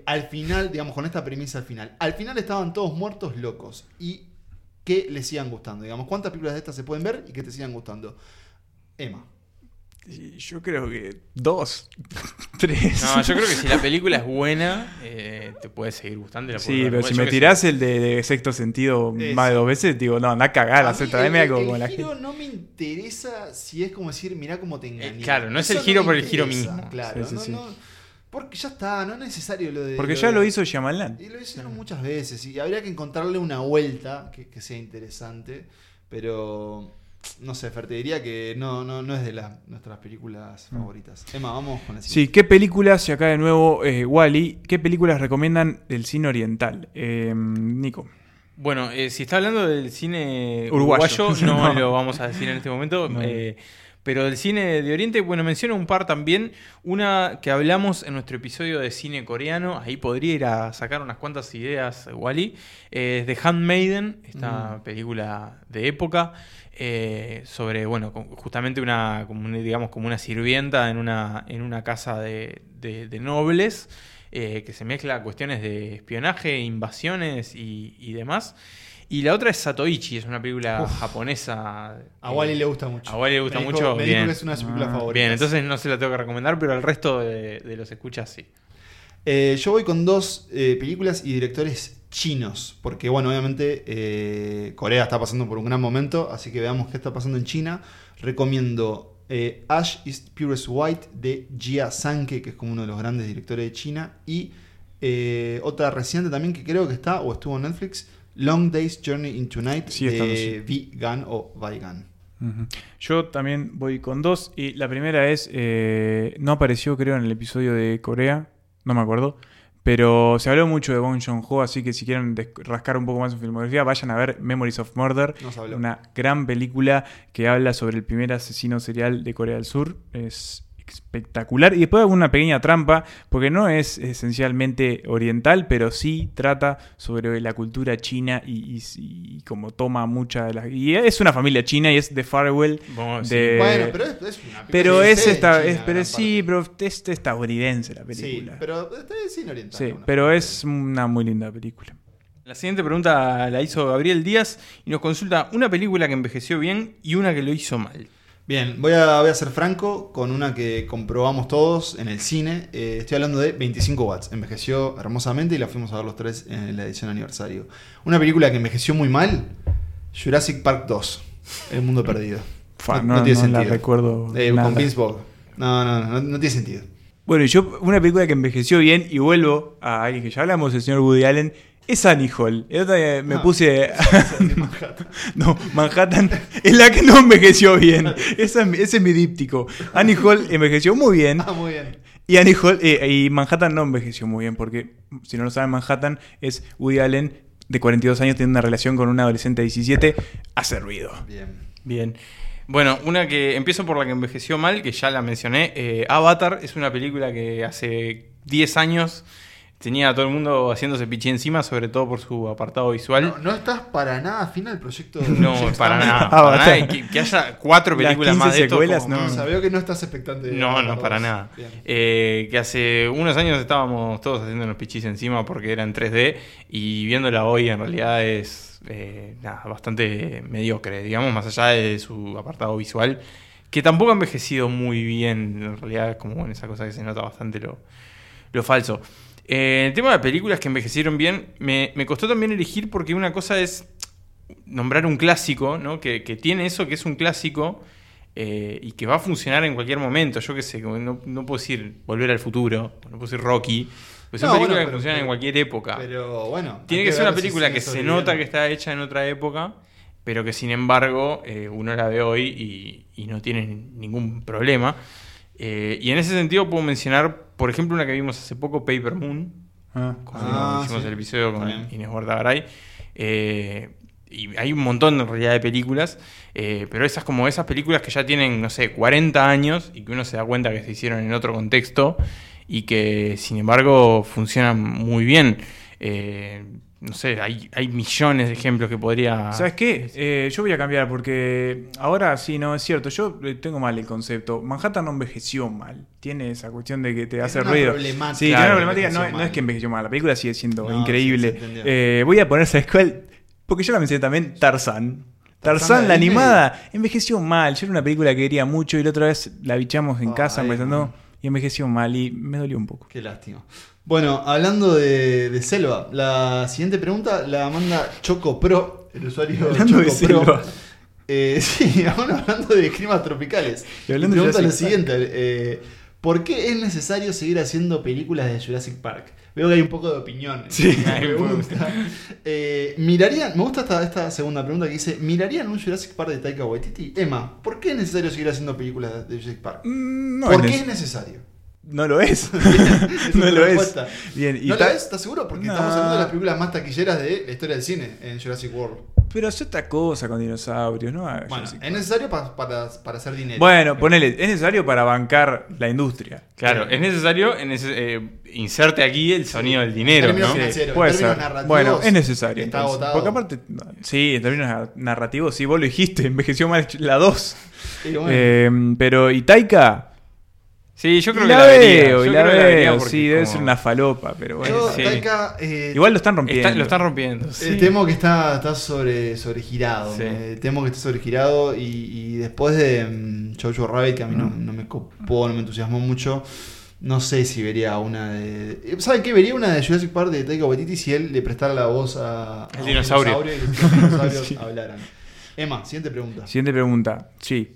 al final, digamos, con esta premisa al final? Al final estaban todos muertos locos. Y que les sigan gustando. Digamos, ¿cuántas películas de estas se pueden ver y que te sigan gustando? Emma. Yo creo que dos, (laughs) tres. No, yo creo que si la (laughs) película es buena, eh, te puede seguir gustando. y la Sí, ver. pero Bueno, si me tirás el de, de sexto sentido Eso. más de dos veces, digo, no, anda a cagar, A hacer mí traeme el, algo el como la giro gente. no me interesa si es como decir, mirá cómo te engañé. Eh, claro, no es el giro por el giro mismo. Claro, Sí, sí, no, sí. no- porque ya está, no es necesario lo de. Porque lo ya de- lo hizo Shyamalan. Y lo hicieron muchas veces y habría que encontrarle una vuelta que, que sea interesante, pero no sé, Fer, te diría que no, no, no es de las, nuestras películas favoritas. Emma, vamos con la Sí, siguiente. ¿qué películas, y acá de nuevo eh, Wally, qué películas recomiendan del cine oriental? Eh, Nico. Bueno, eh, si está hablando del cine Uruguayo. uruguayo, no, No. (laughs) lo vamos a decir en este momento. No. Pero del cine de Oriente, bueno, menciono un par también. Una que hablamos en nuestro episodio de cine coreano. Ahí podría ir a sacar unas cuantas ideas, Wally. Eh, es The Handmaiden, esta película de época. eh, sobre, bueno, justamente una, como una, digamos, como una sirvienta en una, en una casa de, de- de nobles. eh, que se mezcla cuestiones de espionaje, invasiones y, y demás. Y la otra es Satoichi, es una película japonesa. A eh, Wally le gusta mucho. A Wally le gusta Me dijo- mucho. Me dijo bien. que es una de sus películas Ah, favoritas. Bien, entonces no se la tengo que recomendar, pero al resto de, de los escuchas sí. Eh, yo voy con dos eh, películas y directores chinos, porque bueno, obviamente eh, Corea está pasando por un gran momento, así que veamos qué está pasando en China. Recomiendo eh, Ash is Purest White de Jia Sanke, que es como uno de los grandes directores de China, y eh, otra reciente también que creo que está o estuvo en Netflix, Long Day's Journey into Night Sí, de V. Gunn o Vi Gunn. Ujú. Yo también voy con dos. Y la primera es. eh, no apareció, creo, en el episodio de Corea. No me acuerdo. Pero se habló mucho de Bong Joon-ho, así que si quieren rascar un poco más su filmografía, vayan a ver Memories of Murder. Una gran película que habla sobre el primer asesino serial de Corea del Sur. Es espectacular. Y después hago una pequeña trampa, porque no es esencialmente oriental, pero sí trata sobre la cultura china y, y, y como toma mucha de la... Y es una familia china y es de Farewell. Sí. de- Bueno, pero es, es una película pero es esta, China, es- pero sí, parte. pero es estadounidense la Sí, película. pero está sin oriental. Sí, pero es una muy linda película. La siguiente pregunta la hizo Gabriel Díaz y nos consulta una película que envejeció bien y una que lo hizo mal. Bien, voy a, voy a ser franco con una que comprobamos todos en el cine. Eh, estoy hablando de 25 watts. Envejeció hermosamente y la fuimos a ver los tres en la edición aniversario. Una película que envejeció muy mal, Jurassic Park 2, El Mundo Perdido. (laughs) Fa, no- no la recuerdo Eh, con Vince Vaughn. No, no, no, no tiene sentido. Bueno, y yo, una película que envejeció bien, y vuelvo a alguien que ya hablamos, el señor Woody Allen, es Annie Hall. El otro día me Ah. puse. (laughs) no, Manhattan es la que no envejeció bien. (laughs) Esa es mi- ese es mi díptico. Annie Hall envejeció muy bien. Ah, muy bien. Y Annie Hall, eh, y Manhattan no envejeció muy bien, porque si no lo saben, Manhattan es Woody Allen de 42 años, tiene una relación con un adolescente de 17, hace ruido. Bien. Bien. Bueno, una que empiezo por la que envejeció mal, que ya la mencioné. eh, Avatar es una película que hace 10 años tenía a todo el mundo haciéndose pichi encima, sobre todo por su apartado visual. No, no estás para nada afín al proyecto. de No, James para Cameron. nada. Ah, para basta. nada. Que, que haya cuatro Las películas 15 más de esto. secuelas, como- no. O sea, veo que no estás expectante. No, no, para 2. nada. Eh, que hace unos años estábamos todos haciéndonos pichis encima porque era en 3D y viéndola hoy en realidad es eh, nada, bastante mediocre, digamos, más allá de su apartado visual, que tampoco ha envejecido muy bien, en realidad es como en esa cosa que se nota bastante lo, lo falso. Eh, el tema de películas que envejecieron bien, me, me costó también elegir porque una cosa es nombrar un clásico, ¿no? Que, que tiene eso, que es un clásico eh, y que va a funcionar en cualquier momento. Yo qué sé, no, no puedo decir Volver al Futuro, no puedo decir Rocky. Pues son No, películas bueno, que funcionan en cualquier época. Pero bueno. Tiene que ser una si película que se nota que está hecha en otra época, pero que sin embargo eh, uno la ve hoy y, y no tiene ningún problema. Eh, y en ese sentido puedo mencionar, por ejemplo, una que vimos hace poco, Paper Moon, Ah. cuando Ah, hicimos sí. el episodio con. Inés Huerta Garay. Eh, y hay un montón en realidad de películas, eh, pero esas como esas películas que ya tienen, no sé, 40 años y que uno se da cuenta que se hicieron en otro contexto y que sin embargo funcionan muy bien. Eh, no sé, hay, hay millones de ejemplos que podría... ¿Sabes qué? Eh, yo voy a cambiar porque ahora sí, no es cierto. Yo eh, tengo mal el concepto. Manhattan no envejeció mal. Tiene esa cuestión de que te Tiene hace una ruido. problemática. Sí, tiene Claro, una problemática. No, es que envejeció mal. La película sigue siendo No, increíble. sí. Eh, voy a poner, ¿sabes cuál? Porque yo la mencioné también, Tarzán. Tarzán, la animada, envejeció mal. Yo era una película que quería mucho y la otra vez la bichamos en Ay, casa empezando man. y envejeció mal y me dolió un poco. Qué lástima. Bueno, hablando de, de Selva, la siguiente pregunta la manda Choco Pro, el usuario Hablando de Choco Pro. Selva. Eh, (laughs) sí, hablando de climas tropicales. Y hablando de pregunta lo Jurassic siguiente: eh, ¿Por qué es necesario seguir haciendo películas de Jurassic Park? Veo que hay un poco de opinión. Sí, (laughs) un poco. pregunta. Eh, ¿Mirarían? Me gusta esta, esta segunda pregunta que dice: ¿Mirarían un Jurassic Park de Taika Waititi? Emma, ¿por qué es necesario seguir haciendo películas de Jurassic Park? Mm, No, ¿Por qué es necesario? No lo es. (laughs) Es (laughs) no lo es. Bien, y ¿No la ves? ¿Estás seguro? Porque No. estamos hablando de las películas más taquilleras de la historia del cine en Jurassic World. Pero hace otra cosa con dinosaurios, ¿no? hagas Bueno, Jurassic es necesario pa- para, para hacer dinero. Bueno, ponele, es necesario para bancar la industria. Claro, es necesario, en ese- eh, inserte aquí el sonido del dinero, En términos ¿no? puede en términos ser. narrativos, Bueno, es necesario. está entonces. agotado. Porque aparte, no, sí, en términos nar- narrativos, sí, vos lo dijiste, (laughs) envejeció mal la 2. Y bueno, Eh, pero, ¿y Taika? Sí, yo creo Y que la vería. veo, yo y la creo que vería veo. Sí, debe ser una falopa, pero bueno. yo, sí. Taika, eh, Igual lo están rompiendo. Está- lo están rompiendo. sí. eh, temo que está, está sobre, sobregirado. Sí. eh, temo que está sobregirado. Y, y después de mm, Jojo Rabbit, que a mí no, no me copó, no me entusiasmó mucho. No sé si vería una de. ¿Saben qué? Vería una de Jurassic Park de Taika Waititi si él le prestara la voz a. a El un dinosaurio. y los dinosaurios (laughs) Sí. hablaran. Emma, siguiente pregunta. Siguiente pregunta. Sí.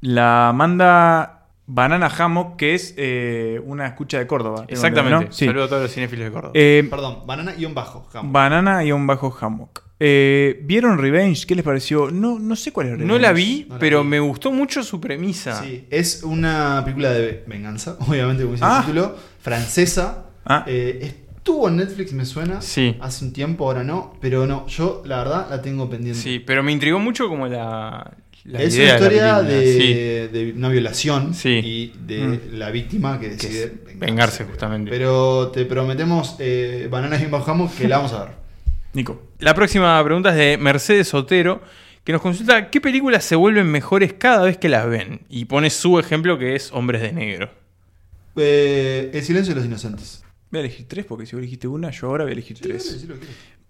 La manda Banana Hammock, que es eh, una escucha de Córdoba. Exactamente. ¿no? Sí. Saludo a todos los cinéfilos de Córdoba. Eh, Perdón, banana y un bajo. jamón. Banana y un bajo hammock. Eh, ¿Vieron Revenge? ¿Qué les pareció? No, no sé cuál es Revenge. No la vi, No la pero vi. me gustó mucho su premisa. Sí, es una película de venganza, (laughs) obviamente, como dice Ah. el título, francesa. Ah. Eh, estuvo en Netflix, me suena. Sí. Hace un tiempo, ahora no. Pero no, yo la verdad la tengo pendiente. Sí, pero me intrigó mucho como la, la es idea una historia la de, una violación Sí. y de Mm. la víctima que decide Que es vengarse justamente. Pero te prometemos, eh, Bananas y Bajamos, que la vamos a ver. Nico. La próxima pregunta es de Mercedes Otero, que nos consulta qué películas se vuelven mejores cada vez que las ven. Y pone su ejemplo que es Hombres de Negro. Eh, el silencio de los inocentes. Voy a elegir tres porque si vos elegiste una, yo ahora voy a elegir tres. Sí.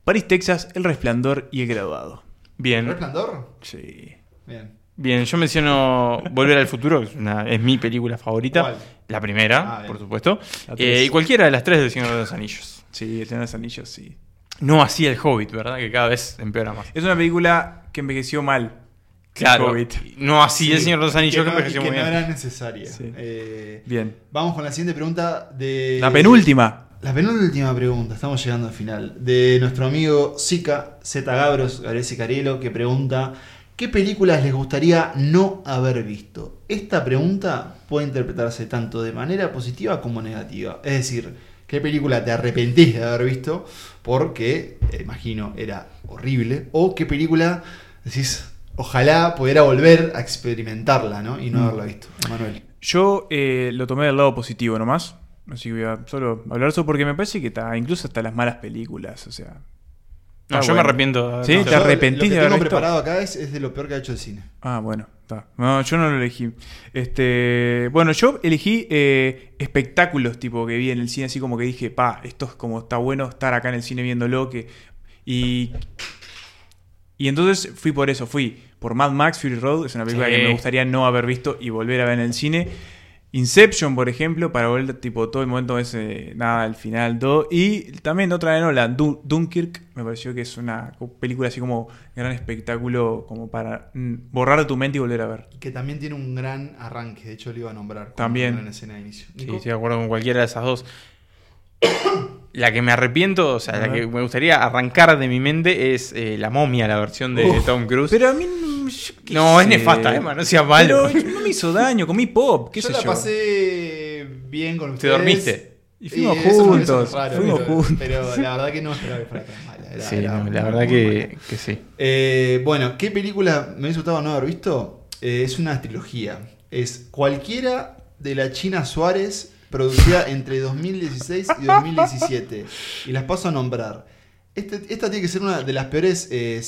París, Texas, El Resplandor y El Graduado. Bien. ¿Resplandor? Sí. Bien. Bien, yo menciono Volver al Futuro, que es, una- es mi película favorita. ¿Cuál? La primera, Ah, por supuesto. Eh, y cualquiera de las tres del Señor de los Anillos. Sí, El Señor de los Anillos, sí. No así el Hobbit, ¿verdad? Que cada vez empeora más. Es una película que envejeció mal. Claro. Hobbit. No así el Señor de los Anillos, que, que no, que muy no bien. era necesaria. Sí. Eh, Bien. vamos con la siguiente pregunta de... La penúltima. La penúltima pregunta, estamos llegando al final. De nuestro amigo Zika, Z Gabros, Gabriel Carielo, que pregunta: ¿Qué películas les gustaría no haber visto? Esta pregunta puede interpretarse tanto de manera positiva como negativa. Es decir, ¿qué película te arrepentís de haber visto? Porque, eh, imagino, era horrible. O qué película decís, ojalá pudiera volver a experimentarla, ¿no? Y no Mm. haberla visto. Emanuel. Yo eh, lo tomé del lado positivo nomás. Así que voy a solo hablar eso porque me parece que está, incluso hasta las malas películas, o sea. No, yo me arrepiento. Sí, no, te arrepentís Lo que de tengo preparado acá es, es de lo peor que ha hecho el cine. Ah, bueno, está. No, yo no lo elegí. Este, bueno, yo elegí eh, espectáculos tipo que vi en el cine, así como que dije, pa, esto es como está bueno estar acá en el cine viéndolo. Que, y, y entonces fui por eso, fui por Mad Max Fury Road, es una película Sí. que me gustaría no haber visto y volver a ver en el cine. Inception, por ejemplo, para volver tipo todo el momento ese, nada, al final, todo. Y también otra de Nolan, Dun- Dunkirk, me pareció que es una película así como gran espectáculo, como para mm, borrar de tu mente y volver a ver. Que también tiene un gran arranque, de hecho lo iba a nombrar. También. una gran escena de inicio. Sí, estoy de acuerdo con cualquiera de esas dos. (coughs) La que me arrepiento, o sea, la que me gustaría arrancar de mi mente es eh, La momia, la versión de Uf, Tom Cruise. Pero a mí no, qué no, es nefasta, Emma, no sea malo. Pero no me hizo daño, comí pop, qué yo sé la yo. pasé bien con ¿Te ustedes. dormiste? Y fuimos juntos, raro, fuimos pero, juntos. pero la verdad que no esperaba que fuera tan mala. era- Sí, era no, muy, la verdad que, que sí. Eh, bueno, ¿qué película me hubiese gustado no haber visto? Eh, es una trilogía. Es cualquiera de la China Suárez producida entre 2016 y 2017. Y las paso a nombrar. Este- esta tiene que ser una de las peores, eh,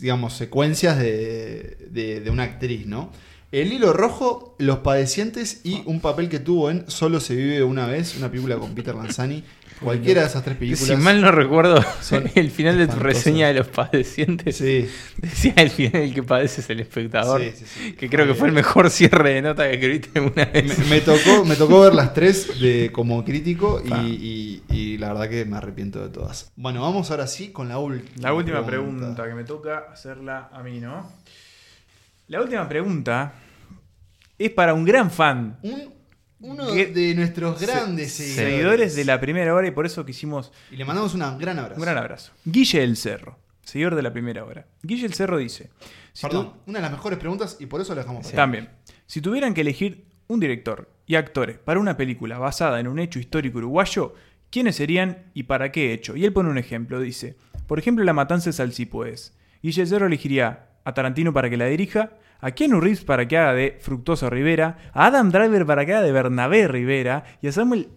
digamos, secuencias de, de- de una actriz, ¿no? El hilo rojo, Los padecientes y un papel que tuvo en Solo se vive una vez, una película con Peter Lanzani. Cualquiera de esas tres películas. Si mal no recuerdo, son (laughs) el final de tu reseña de los padecientes Sí, decía el final el que padece es el espectador. Sí, sí, sí. Que creo que fue el mejor cierre de nota que escribiste una vez. me, me tocó, me tocó ver las tres de, como crítico y, Pa. y- y la verdad que me arrepiento de todas. Bueno, vamos ahora sí con la última. La última pregunta. que me toca hacerla a mí, ¿no? La última pregunta es para un gran fan. Un- uno de nuestros grandes Se- seguidores. seguidores de la primera hora y por eso quisimos Y le mandamos un gran abrazo. un gran abrazo. Guille El Cerro, seguidor de la primera hora. Guille El Cerro dice: si Perdón, tu- una de las mejores preguntas y por eso la dejamos. También, si tuvieran que elegir un director y actores para una película basada en un hecho histórico uruguayo, ¿quiénes serían y para qué hecho? Y él pone un ejemplo, dice, por ejemplo, La Matanza de Salsipuedes. Guille El Cerro elegiría a Tarantino para que la dirija, a Keanu Reeves para que haga de Fructuoso Rivera, a Adam Driver para que haga de Bernabé Rivera y a Samuel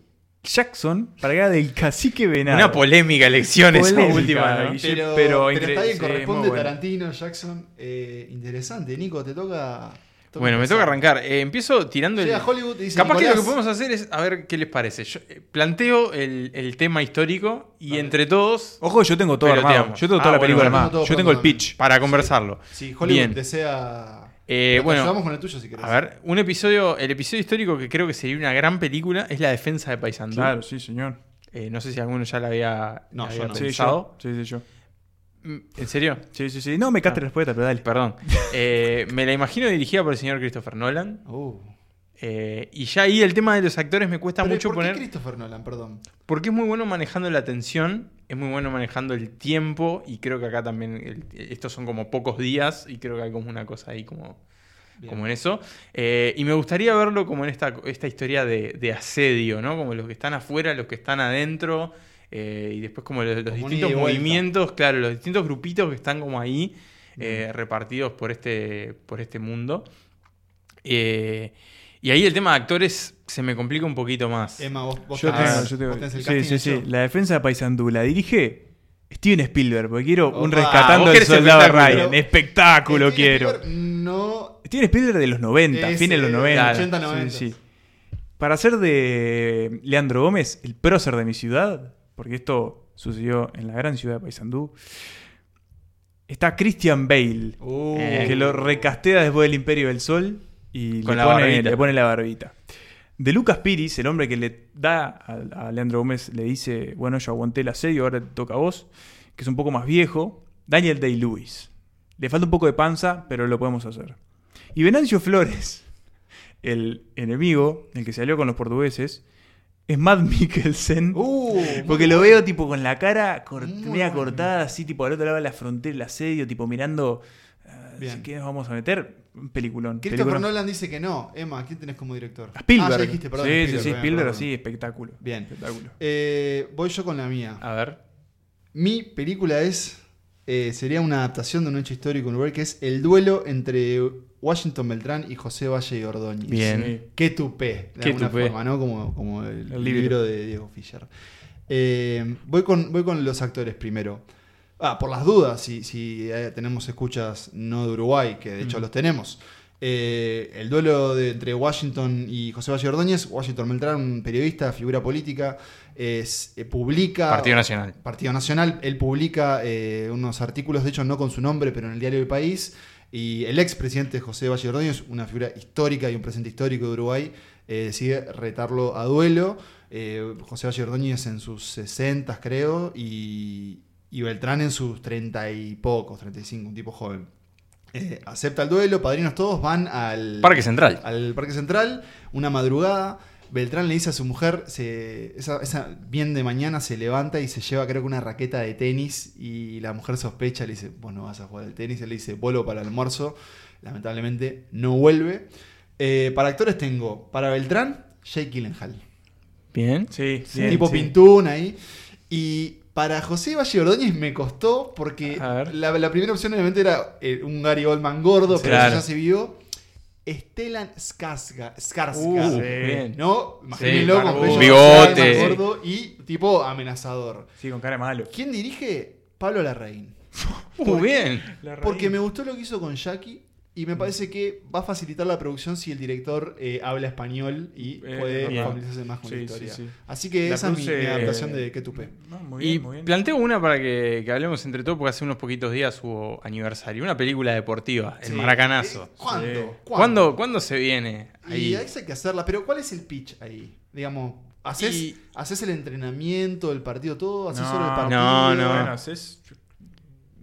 Jackson para que haga del Cacique Venado. Una polémica elección esa última, Pero, pero pero incre- está bien, sí, corresponde bueno. Tarantino, Jackson. eh, interesante. Nico, te toca. toca Bueno, me toca arrancar. Eh, empiezo tirando el. Hollywood y dice: Capaz que lo que podemos hacer es a ver qué les parece. Yo eh, planteo el, el tema histórico y entre todos Ojo, yo tengo todo armado. Yo tengo Ah, toda la bueno, película armada. Yo tengo el pitch. para conversarlo. Si Hollywood Bien. desea. Eh, bueno, ayudamos con el tuyo si querés. A ver, un episodio, el episodio histórico que creo que sería una gran película es la defensa de Paysandú. Claro, sí, señor. Eh, no sé si alguno ya la había, No, la yo había no. Sí, yo. Sí, sí, yo. Mm, ¿En serio? Sí, sí, sí. No, me cate respuesta, pero dale. Perdón. Eh, me la imagino dirigida por el señor Christopher Nolan. Uh, Eh, y ya ahí el tema de los actores me cuesta Pero, mucho ¿por qué poner. Christopher Nolan, perdón. Porque es muy bueno manejando la atención, es muy bueno manejando el tiempo, y creo que acá también el- estos son como pocos días, y creo que hay como una cosa ahí como, Bien. como en eso. Eh, y me gustaría verlo como en esta, esta historia de, de asedio, ¿no? Como los que están afuera, los que están adentro, eh, y después como los, los Como un distintos movimientos, claro, los distintos grupitos que están como ahí, repartidos por este, por este mundo. Eh, y ahí el tema de actores se me complica un poquito más. Emma, vos, vos Yo tenés- tengo, yo tengo. tenés el Sí, sí, sí. La defensa de Paysandú la dirige Steven Spielberg, porque quiero un rescatando querés soldado espectáculo. Ryan. Espectáculo Steven quiero. Spielberg No. Steven Spielberg de los 90, Ese, fines de los 90. 80, 90. Sí, sí. Para ser de Leandro Gómez, el prócer de mi ciudad, porque esto sucedió en la gran ciudad de Paysandú, está Christian Bale, Uh, que lo recastea después del Imperio del Sol y Con le, la pone, barbita. le pone la barbita. De Lucas Piris, el hombre que le da a, a Leandro Gómez, le dice, bueno, yo aguanté el asedio, ahora te toca a vos, que es un poco más viejo, Daniel Day-Lewis. Le falta un poco de panza, pero lo podemos hacer. Y Venancio Flores, (laughs) el enemigo, el que salió con los portugueses, es Matt Mikkelsen. uh, Porque lo veo tipo con la cara cort- media cortada, así tipo al otro lado de la frontera, el asedio, tipo mirando. Bien. ¿Qué nos vamos a meter? Peliculón. Christopher peliculón. Nolan dice que no. Emma, ¿quién tenés como director? Spielberg. Ah, ya dijiste, perdón. sí, sí, sí, bien, Spielberg, sí, espectáculo. Bien. Espectáculo. Eh, voy yo con la mía. A ver. Mi película es. eh, sería una adaptación de un hecho histórico en Uruguay que es El duelo entre Washington Beltrán y José Valle y Ordóñez. Bien. Sí. Qué tupé, de Qué alguna tupé. forma, ¿no? Como, como el, El libro. libro. de Diego Fischer. Eh, voy, con, voy con los actores primero. Ah, por las dudas, si, si eh, tenemos escuchas no de Uruguay, que de hecho los tenemos. Eh, el duelo de- entre Washington y José Valle Ordóñez, Washington Beltrán, un periodista, figura política, es, eh, publica... Partido Nacional. Partido Nacional, él publica unos artículos, de hecho no con su nombre, pero en el diario El País. Y el expresidente José Valle Ordóñez, una figura histórica y un presente histórico de Uruguay, decide retarlo a duelo. José Valle Ordóñez en sus 60, creo, y, y Beltrán en sus 30 y pocos, 35, un tipo joven. Eh, acepta el duelo, padrinos todos van al Parque Central. al Parque Central, una madrugada. Beltrán le dice a su mujer, se, esa, esa- bien de mañana se levanta y se lleva creo que una raqueta de tenis y la mujer sospecha, le dice, vos no vas a jugar al tenis, él le dice, vuelvo para el almuerzo, lamentablemente no vuelve. Eh, para actores tengo, para Beltrán, Jake Gyllenhaal, Bien. Sí, bien, tipo sí. pintún ahí. Y para José Valle Ordóñez me costó porque la, la primera opción obviamente era eh, un Gary Oldman gordo, pero Claro. eso ya se vio. Stellan Skarsgård, Skarsgård, Uh, Sí. bien. ¿no? Imagínenlo Sí, con cuello Bigote. gordo y tipo amenazador. Sí, con cara de malo. ¿Quién dirige? Pablo Larraín. Muy (laughs) bien. Porque me gustó lo que hizo con Jackie y me parece que va a facilitar la producción si el director eh, habla español y Eh, puede familiarizarse más con la historia. sí, sí. Así que La esa es mi, adaptación eh, de Que Tupé. No, muy Y bien, muy bien. planteo una para que, que hablemos entre todos, porque hace unos poquitos días hubo aniversario. Una película deportiva, El. Maracanazo. Eh, ¿Cuándo? Sí. ¿Cuándo, ¿Cuándo se viene? Y Ahí. ahí hay que hacerla, pero ¿cuál es el pitch ahí? Digamos, ¿haces, Y- ¿haces el entrenamiento, el partido, todo? ¿Haces No, solo el partido? no, no. Bueno, haces-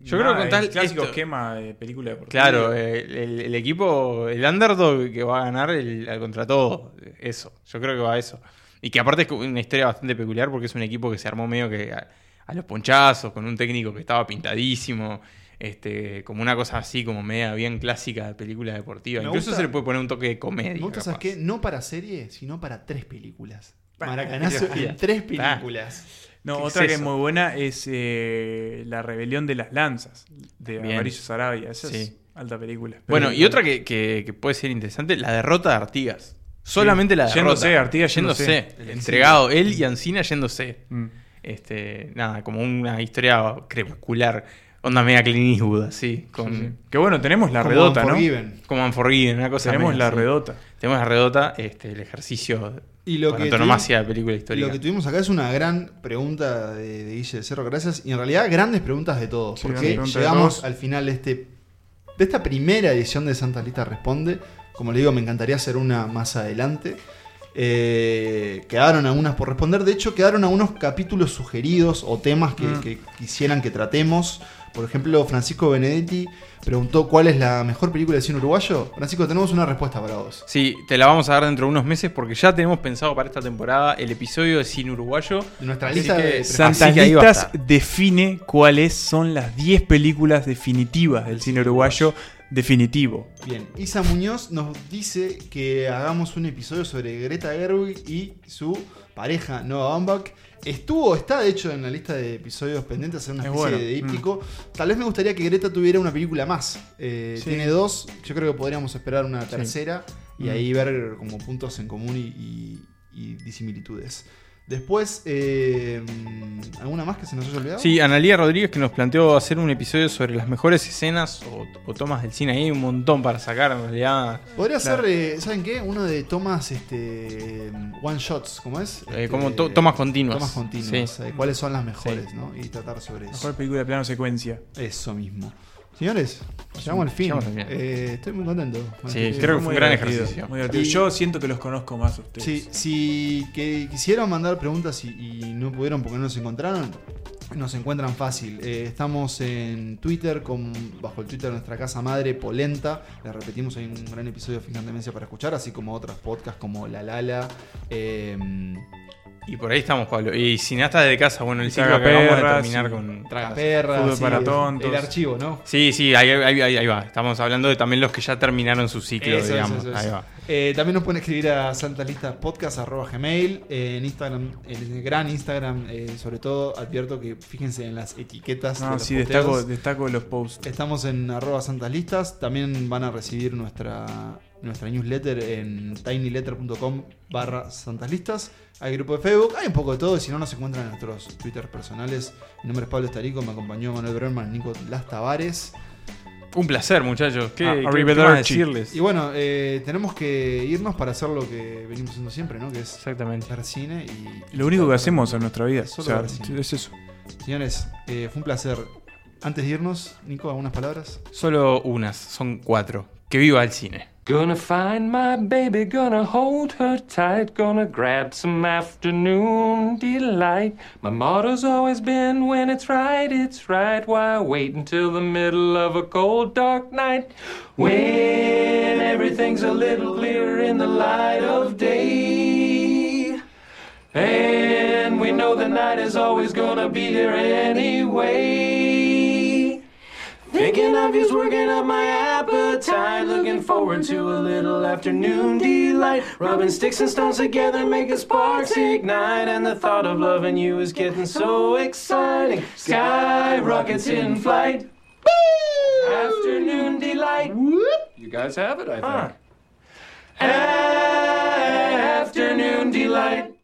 Yo creo que con el tal clásico esto- esquema de película deportiva. Claro, el, el equipo, el underdog que va a ganar el, al contra todo. Eso, yo creo que va a eso. Y que aparte es una historia bastante peculiar porque es un equipo que se armó medio que a, a los ponchazos, con un técnico que estaba pintadísimo, este, como una cosa así, como media bien clásica de película deportiva. Me Incluso gusta- se le puede poner un toque de comedia. Me gusta, ¿sabes qué? No para serie, sino para tres películas. Maracanazo (laughs) en tres Ah. No, ¿Qué otra es que es muy buena es eh, La Rebelión de las Lanzas, de Bien. Amarillo Sarabia. Esa es alta película. Bueno, y otra que, que- que puede ser interesante, la derrota de Artigas. Solamente la derrota. Yéndose, Artigas yéndose. entregado, él y Ancina yéndose. Mm. Este, nada, como una historia crepuscular. Onda media Clint Eastwood, así. Con, Sí, sí. Que bueno, tenemos la Como redota, ¿no? Como Unforgiven, una cosa Tenemos media la redota. Tenemos la redota, este, el ejercicio Y lo que antonomasia de película histórica. Lo que tuvimos acá es una gran pregunta de, de Guille del Cerro Gracias y en realidad grandes preguntas de todos. Sí, porque llegamos todos. al final de, este, de esta primera edición de Santa Lista Responde. Como le digo, me encantaría hacer una más adelante. Eh, quedaron algunas por responder. De hecho, quedaron algunos capítulos sugeridos o temas que, Mm. que quisieran que tratemos. Por ejemplo, Francisco Benedetti preguntó cuál es la mejor película de cine uruguayo. Francisco, tenemos una respuesta para vos. Sí, te la vamos a dar dentro de unos meses porque ya tenemos pensado para esta temporada el episodio de cine uruguayo. Nuestra Así lista que de Santas Así que ahí va a Listas estar. define cuáles son las 10 películas definitivas del cine uruguayo definitivo. Bien, Isa Muñoz nos dice que hagamos un episodio sobre Greta Gerwig y su pareja Noah Baumbach. Estuvo, está de hecho en la lista de episodios pendientes, hacer una Es especie bueno, de díptico. Tal vez me gustaría que Greta tuviera una película más. Eh, Sí. Tiene dos, yo creo que podríamos esperar una tercera y Mm. ahí ver como puntos en común y, y- y disimilitudes. Después, eh, ¿alguna más que se nos haya olvidado? Sí, Analía Rodríguez que nos planteó hacer un episodio sobre las mejores escenas o, o tomas del cine. Ahí hay un montón para sacar en realidad. Podría Claro. ser, eh, ¿saben qué? Uno de tomas este, one shots, ¿cómo es? Eh, Este, como to- tomas continuas. Tomas continuas, Sí. eh, cuáles son las mejores, ¿no? Y tratar sobre eso. Mejor película de plano secuencia. Eso mismo. Señores, llegamos al fin. Llegamos al fin. Eh, estoy muy contento. con Sí, creo que fue un gran divertido, ejercicio. muy divertido. Y- Yo siento que los conozco más a ustedes. Sí, si que quisieron mandar preguntas y, y no pudieron porque no nos encontraron, nos encuentran fácil. Eh, estamos en Twitter, con, bajo el Twitter de nuestra casa madre, Polenta. Les repetimos, hay un gran episodio de Fin de Demencia para escuchar, así como otros podcasts como La Lala. eh, Y por ahí estamos, Pablo. Y cineastas de casa, bueno, el ciclo que acabamos de terminar con. Tragaperras, Fútbol sí, para el- tontos. El archivo, ¿no? Sí, sí, ahí, ahí- ahí- ahí va. Estamos hablando de también los que ya terminaron su ciclo, Eso, digamos. eso, eso, ahí eso. va. Eh, también nos pueden escribir a santalistaspodcast.gmail eh, en Instagram, en el gran Instagram, eh, sobre todo advierto que fíjense en las etiquetas. de No, los sí, destaco, destaco los posts. Estamos en arroba santaslistas. También van a recibir nuestra, nuestra newsletter en tinyletter.com barra santaslistas. Hay grupo de Facebook, hay un poco de todo. Y si no, nos encuentran en nuestros Twitter personales. Mi nombre es Pablo Estarico, me acompañó Manuel Berman, Nico Las Tavares. Un placer, muchachos. ¿Qué, Ah, qué- qué arrivederci. más decirles? Y bueno, eh, tenemos que irnos para hacer lo que venimos haciendo siempre, ¿no? Que es Exactamente. ver cine y. Lo único que hacemos en nuestra vida. Solo O sea, ver cine. es eso. Señores, eh, fue un placer. Antes de irnos, Nico, algunas palabras. Solo unas, son cuatro. Que viva el cine. Gonna find my baby, gonna hold her tight, gonna grab some afternoon delight. My motto's always been when it's right, it's right. Why wait until the middle of a cold, dark night? When everything's a little clearer in the light of day. And we know the night is always gonna be here anyway. Thinking of you's working up my appetite. Looking forward to a little afternoon delight. Rubbing sticks and stones together, making sparks ignite. And the thought of loving you is getting so exciting. Sky rockets in flight. Afternoon delight. You guys have it, I think. Afternoon delight.